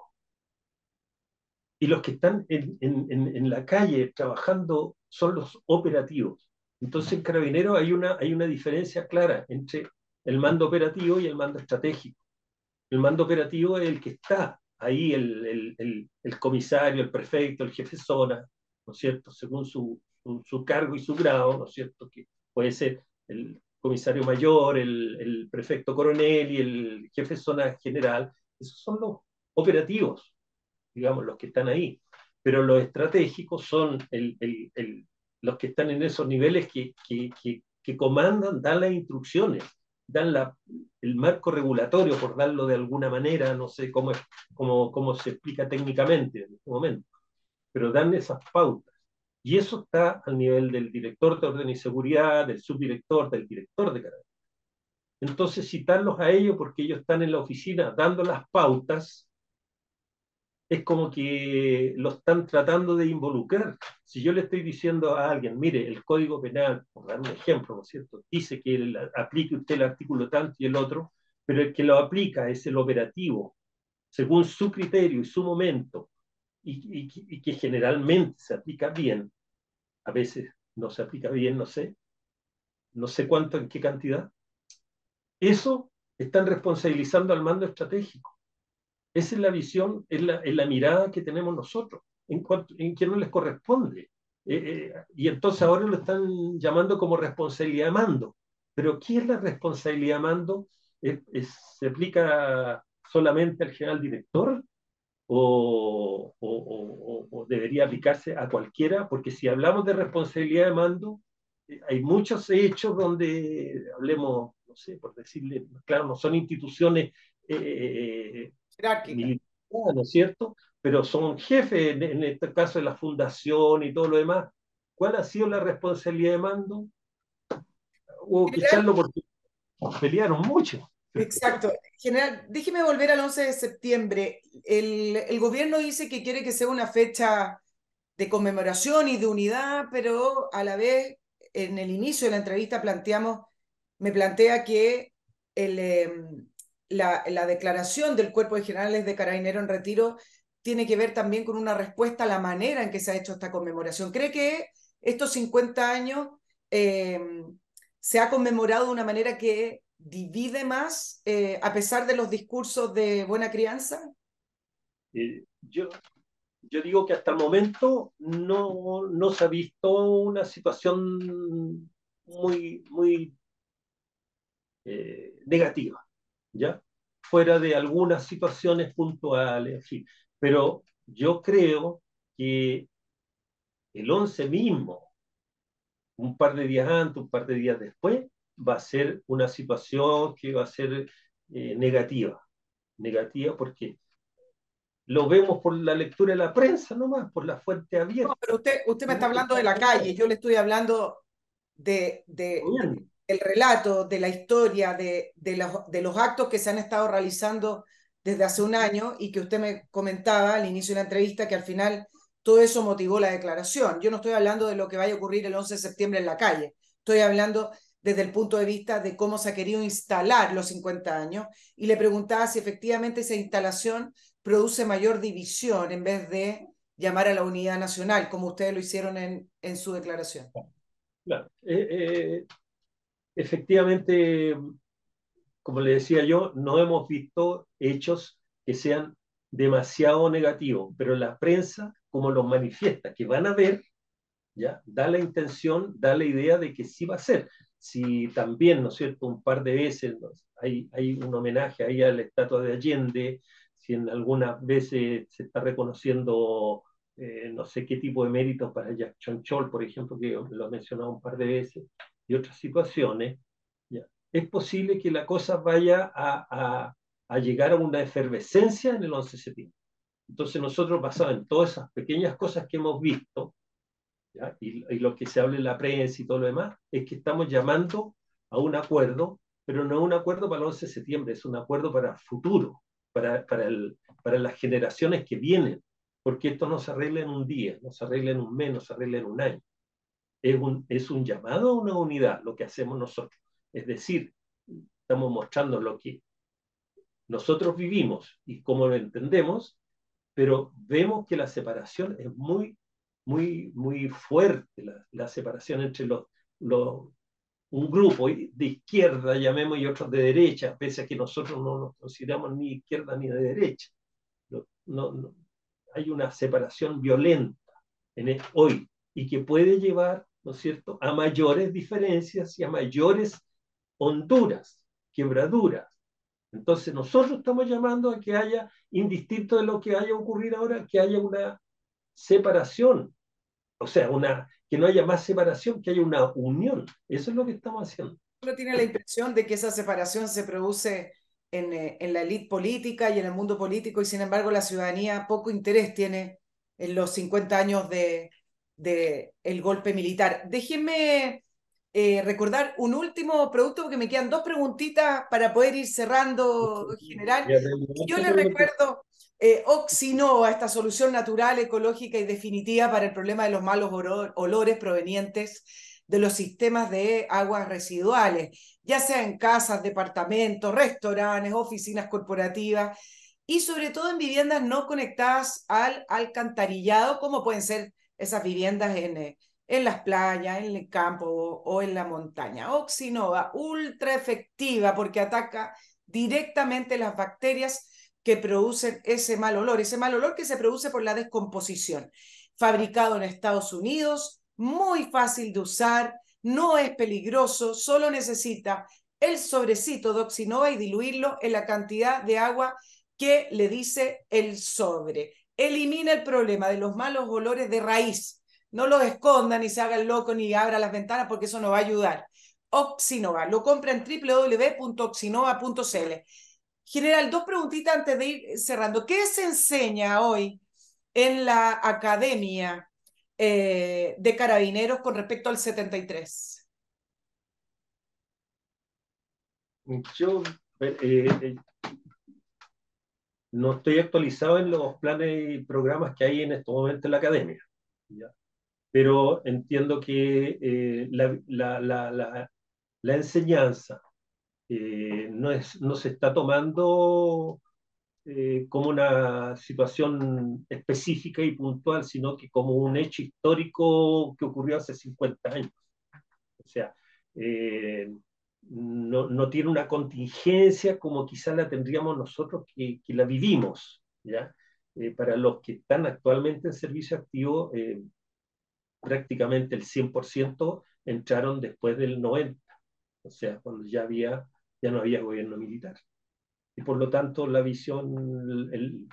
Y los que están en, en, en, la calle trabajando son los operativos. Entonces en Carabinero hay una, hay una diferencia clara entre el mando operativo y el mando estratégico. El mando operativo es el que está ahí, el, el, el, el comisario, el prefecto, el jefe zona, ¿no es cierto? Según su, su, su, cargo y su grado, ¿no es cierto? Que puede ser el comisario mayor, el prefecto coronel y el jefe zona general. Esos son los operativos, digamos, los que están ahí. Pero los estratégicos son el, el, el, los que están en esos niveles que, que, que, que comandan, dan las instrucciones dan la, el marco regulatorio, por darlo de alguna manera, no sé cómo, cómo, cómo se explica técnicamente en este momento, pero dan esas pautas. Y eso está al nivel del director de orden y seguridad, del subdirector, del director de carrera. Entonces, citarlos a ellos porque ellos están en la oficina dando las pautas, es como que lo están tratando de involucrar. Si yo le estoy diciendo a alguien, mire, el Código Penal, por dar un ejemplo, ¿no es cierto?, dice que el, aplique usted el artículo tanto y el otro, pero el que lo aplica es el operativo, según su criterio y su momento, y, y, y que generalmente se aplica bien, a veces no se aplica bien, no sé, no sé cuánto, en qué cantidad, eso están responsabilizando al mando estratégico. Esa es la visión, es la, es la mirada que tenemos nosotros, en, cuanto, en que no les corresponde. Eh, eh, y entonces ahora lo están llamando como responsabilidad de mando. Pero ¿qué es la responsabilidad de mando? ¿Es, es, ¿Se aplica solamente al general director? O, o, o, debería aplicarse a cualquiera? Porque si hablamos de responsabilidad de mando, eh, hay muchos hechos donde hablemos, no sé, por decirle, claro, no son instituciones ¿no es cierto? Pero son jefes, en, en, este caso de la fundación y todo lo demás. ¿Cuál ha sido la responsabilidad de mando? Hubo que echarlo porque pelearon mucho. Exacto. General, déjeme volver al 11 de septiembre. El, el gobierno dice que quiere que sea una fecha de conmemoración y de unidad, pero a la vez, en el inicio de la entrevista planteamos, me plantea que el, eh, la, la, declaración del Cuerpo de Generales de Carabinero en retiro tiene que ver también con una respuesta a la manera en que se ha hecho esta conmemoración. ¿Cree que estos 50 años eh, se ha conmemorado de una manera que divide más eh, a pesar de los discursos de buena crianza? Eh, yo, yo digo que hasta el momento no, no se ha visto una situación muy, muy negativa. ¿Ya? Fuera de algunas situaciones puntuales, en fin. Pero yo creo que el 11 mismo, un par de días antes, un par de días después, va a ser una situación que va a ser eh, negativa. Negativa porque lo vemos por la lectura de la prensa nomás, por la fuente abierta. No, pero usted, usted me está hablando de la calle, yo le estoy hablando de, de, el relato, de la historia, de, los, actos que se han estado realizando desde hace un año y que usted me comentaba al inicio de la entrevista que al final todo eso motivó la declaración. Yo no estoy hablando de lo que vaya a ocurrir el 11 de septiembre en la calle, estoy hablando desde el punto de vista de cómo se ha querido instalar los 50 años y le preguntaba si efectivamente esa instalación produce mayor división en vez de llamar a la unidad nacional, como ustedes lo hicieron en, en su declaración. Claro. Eh, eh, efectivamente, como le decía yo, no hemos visto hechos que sean demasiado negativos, pero la prensa, como los manifiesta, que van a ver, ya da la intención, da la idea de que sí va a ser. Si también, ¿no es cierto?, un par de veces hay, hay un homenaje ahí a la estatua de Allende, si en algunas veces se está reconociendo eh, no sé qué tipo de méritos para Jack Chonchol, por ejemplo, que lo he mencionado un par de veces, y otras situaciones, ¿ya? es posible que la cosa vaya a, a, a, llegar a una efervescencia en el 11 de septiembre. Entonces nosotros, basado en todas esas pequeñas cosas que hemos visto, ¿ya? Y, y, lo que se habla en la prensa y todo lo demás, es que estamos llamando a un acuerdo, pero no un acuerdo para el 11 de septiembre, es un acuerdo para futuro, para, para, el, para las generaciones que vienen, porque esto no se arregla en un día, no se arregla en un mes, no se arregla en un año. Es un, es un llamado a una unidad lo que hacemos nosotros. Es decir, estamos mostrando lo que nosotros vivimos y cómo lo entendemos, pero vemos que la separación es muy, muy, muy fuerte, la, la separación entre los, los, un grupo de izquierda, llamemos, y otros de derecha, pese a que nosotros no nos consideramos ni izquierda ni de derecha. No, no, hay una separación violenta en hoy y que puede llevar, ¿no es cierto?, a mayores diferencias y a mayores honduras, quebraduras. Entonces nosotros estamos llamando a que haya, indistinto de lo que haya ocurrido ahora, que haya una separación, o sea, una que no haya más separación, que haya una unión. Eso es lo que estamos haciendo. Uno tiene la impresión de que esa separación se produce en, eh, en la élite política y en el mundo político y sin embargo la ciudadanía poco interés tiene en los 50 años de, de el golpe militar. Déjenme eh, recordar un último producto porque me quedan dos preguntitas para poder ir cerrando, general. Yo le recuerdo eh, Oxinova, esta solución natural, ecológica y definitiva para el problema de los malos olores provenientes de los sistemas de aguas residuales, ya sea en casas, departamentos, restaurantes, oficinas corporativas y sobre todo en viviendas no conectadas al alcantarillado, como pueden ser esas viviendas en, eh, en las playas, en el campo o en la montaña. Oxinova, ultra efectiva porque ataca directamente las bacterias que producen ese mal olor, ese mal olor que se produce por la descomposición. Fabricado en Estados Unidos, muy fácil de usar, no es peligroso, solo necesita el sobrecito de Oxinova y diluirlo en la cantidad de agua que le dice el sobre. Elimina el problema de los malos olores de raíz. No los esconda ni se haga el loco ni abra las ventanas porque eso no va a ayudar. Oxinova, lo compra en www.oxinova.cl. General, dos preguntitas antes de ir cerrando. ¿Qué se enseña hoy en la academia eh, de carabineros con respecto al 73? Yo eh, eh, no estoy actualizado en los planes y programas que hay en este momento en la academia, pero entiendo que la, la, la, la enseñanza eh, no, es, no se está tomando eh, como una situación específica y puntual, sino que como un hecho histórico que ocurrió hace 50 años. O sea, eh, no, no, tiene una contingencia como quizá la tendríamos nosotros que, que la vivimos. ¿ya? para los que están actualmente en servicio activo, prácticamente el 100% entraron después del 90, o sea, cuando ya había ya no había gobierno militar. Y por lo tanto la visión, el,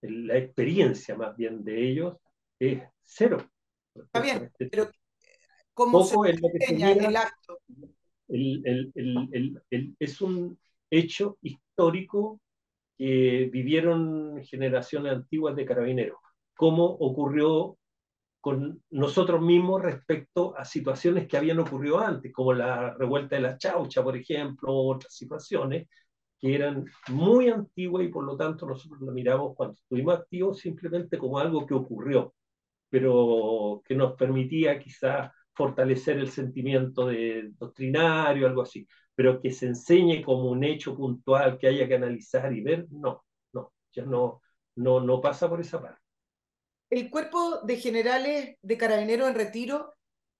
la experiencia más bien de ellos es cero. Está bien, este pero ¿cómo se enseña el acto? El, el, es un hecho histórico que vivieron generaciones antiguas de carabineros, como ocurrió con nosotros mismos respecto a situaciones que habían ocurrido antes, como la revuelta de la chaucha, por ejemplo, otras situaciones que eran muy antiguas y por lo tanto nosotros lo miramos cuando estuvimos activos simplemente como algo que ocurrió, pero que nos permitía quizá fortalecer el sentimiento de doctrinario, algo así, pero que se enseñe como un hecho puntual que haya que analizar y ver, no, no, ya no, no, no pasa por esa parte el cuerpo de generales de carabineros en retiro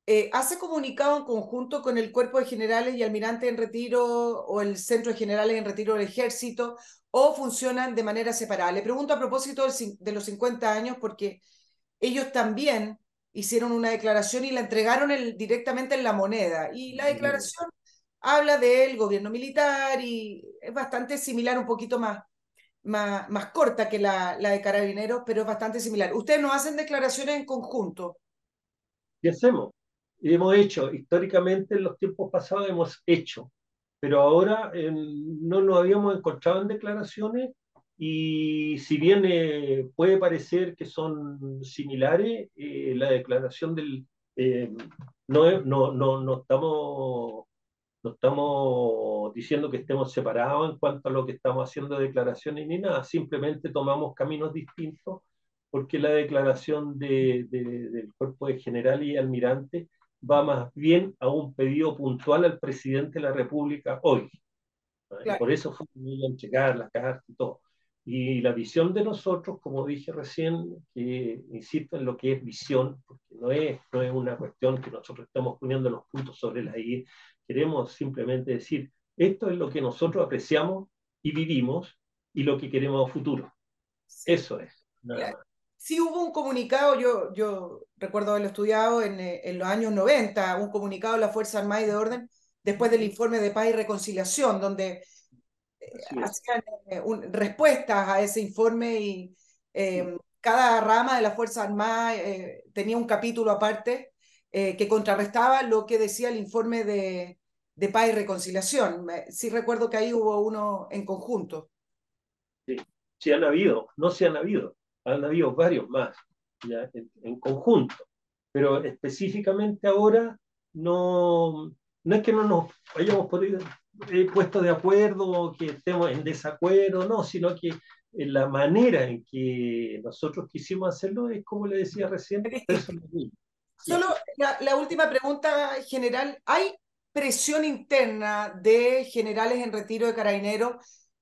eh, hace comunicado en conjunto con el cuerpo de generales y almirantes en retiro o el centro de generales en retiro del ejército o funcionan de manera separada. Le pregunto a propósito de los 50 años porque ellos también hicieron una declaración y la entregaron directamente en la moneda. Y la declaración habla del gobierno militar y es bastante similar, un poquito más, más, más corta que la, la de Carabineros, pero es bastante similar. ¿Ustedes no hacen declaraciones en conjunto? ¿Qué hacemos? Hemos hecho, históricamente en los tiempos pasados hemos hecho, pero ahora eh, no nos habíamos encontrado en declaraciones y si bien eh, puede parecer que son similares, eh, la declaración del... no, no, no, no estamos no estamos diciendo que estemos separados en cuanto a lo que estamos haciendo declaraciones ni nada, simplemente tomamos caminos distintos porque la declaración de, del cuerpo de general y almirante va más bien a un pedido puntual al presidente de la República hoy. por eso fue a entregar la carta y todo. Y la visión de nosotros, como dije recién, que insisto en lo que es visión, porque no es, no es una cuestión que nosotros estamos poniendo los puntos sobre la I, queremos simplemente decir, esto es lo que nosotros apreciamos y vivimos y lo que queremos a futuro. Eso es. Nada Sí hubo un comunicado, yo, yo recuerdo haberlo estudiado en, eh, en, los años 90, un comunicado de la Fuerza Armada y de Orden después del informe de paz y reconciliación, donde hacían eh, respuestas a ese informe y em, cada rama de la Fuerza Armada tenía un capítulo aparte que contrarrestaba lo que decía el informe de, de paz y reconciliación. Sí recuerdo que ahí hubo uno en conjunto. Sí, sí han habido, no se han habido han habido varios más ya, en, conjunto, pero específicamente ahora no, no es que no nos hayamos podido, eh, puesto de acuerdo, que estemos en desacuerdo, no, sino que la manera en que nosotros quisimos hacerlo es como le decía recién, Solo la, la, última pregunta general, ¿hay presión interna de generales en retiro de carabineros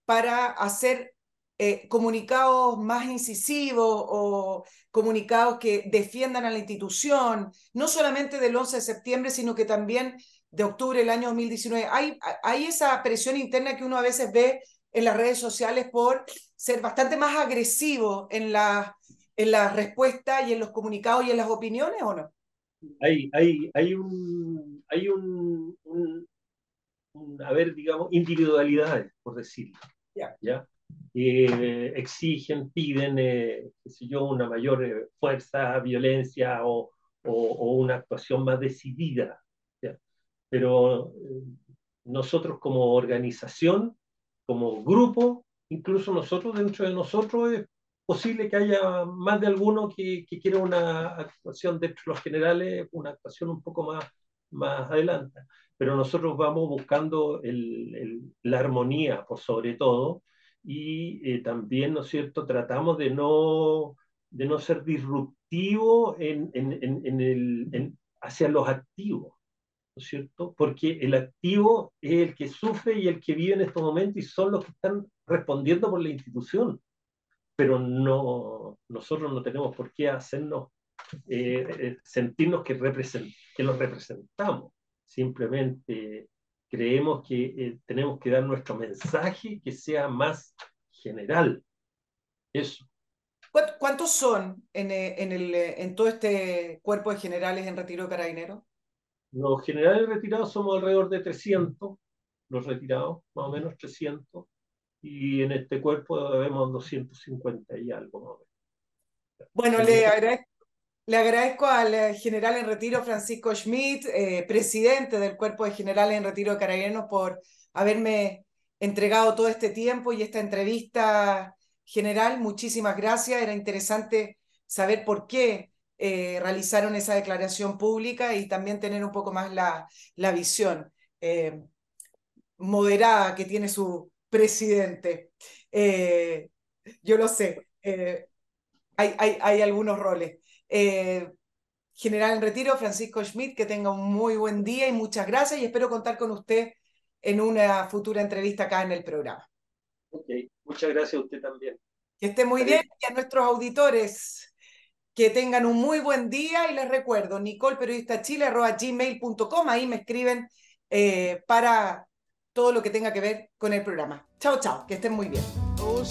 para hacer eh, comunicados más incisivos o comunicados que defiendan a la institución, no solamente del 11 de septiembre, sino que también de octubre del año 2019. Hay, hay esa presión interna que uno a veces ve en las redes sociales por ser bastante más agresivo en la, en la respuesta y en los comunicados y en las opiniones, ¿o no? Hay, hay, hay un, hay un, un, a ver, digamos, individualidades, por decirlo. ¿ya? eh, exigen, piden, eh, qué yo, una mayor eh, fuerza, violencia o, o, una actuación más decidida. Pero eh, nosotros como organización, como grupo, incluso nosotros dentro de nosotros es posible que haya más de alguno que, que quiera una actuación dentro de los generales, una actuación un poco más, más adelante. Pero nosotros vamos buscando el, el, la armonía por sobre todo, y eh, también, ¿no es cierto?, tratamos de no, de no ser disruptivo en, en, en, el, hacia los activos, ¿no es cierto? Porque el activo es el que sufre y el que vive en estos momentos y son los que están respondiendo por la institución. Pero no, nosotros no tenemos por qué hacernos eh, eh, sentirnos que, represent, que los representamos. Simplemente creemos que eh, tenemos que dar nuestro mensaje que sea más general. Eso. ¿Cuántos son en, eh, en, el, eh, en todo este cuerpo de generales en retiro de carabineros? Los generales retirados somos alrededor de 300, los retirados, más o menos 300, y en este cuerpo vemos 250 y algo. Bueno, le agradezco le agradezco al eh, general en retiro Francisco Schmidt, eh, presidente del Cuerpo de Generales en Retiro de Carabineros, por haberme entregado todo este tiempo y esta entrevista general. Muchísimas gracias. Era interesante saber por qué eh, realizaron esa declaración pública y también tener un poco más la, la visión moderada que tiene su presidente. yo lo sé. hay, hay, hay algunos roles. Eh, general en retiro, Francisco Schmidt, que tenga un muy buen día y muchas gracias y espero contar con usted en una futura entrevista acá en el programa. Ok, muchas gracias a usted también. Que esté muy bien y a nuestros auditores que tengan un muy buen día y les recuerdo, nicolperiodistachile.gmail.com, ahí me escriben eh, para todo lo que tenga que ver con el programa. Chao, chao, que estén muy bien. Oh,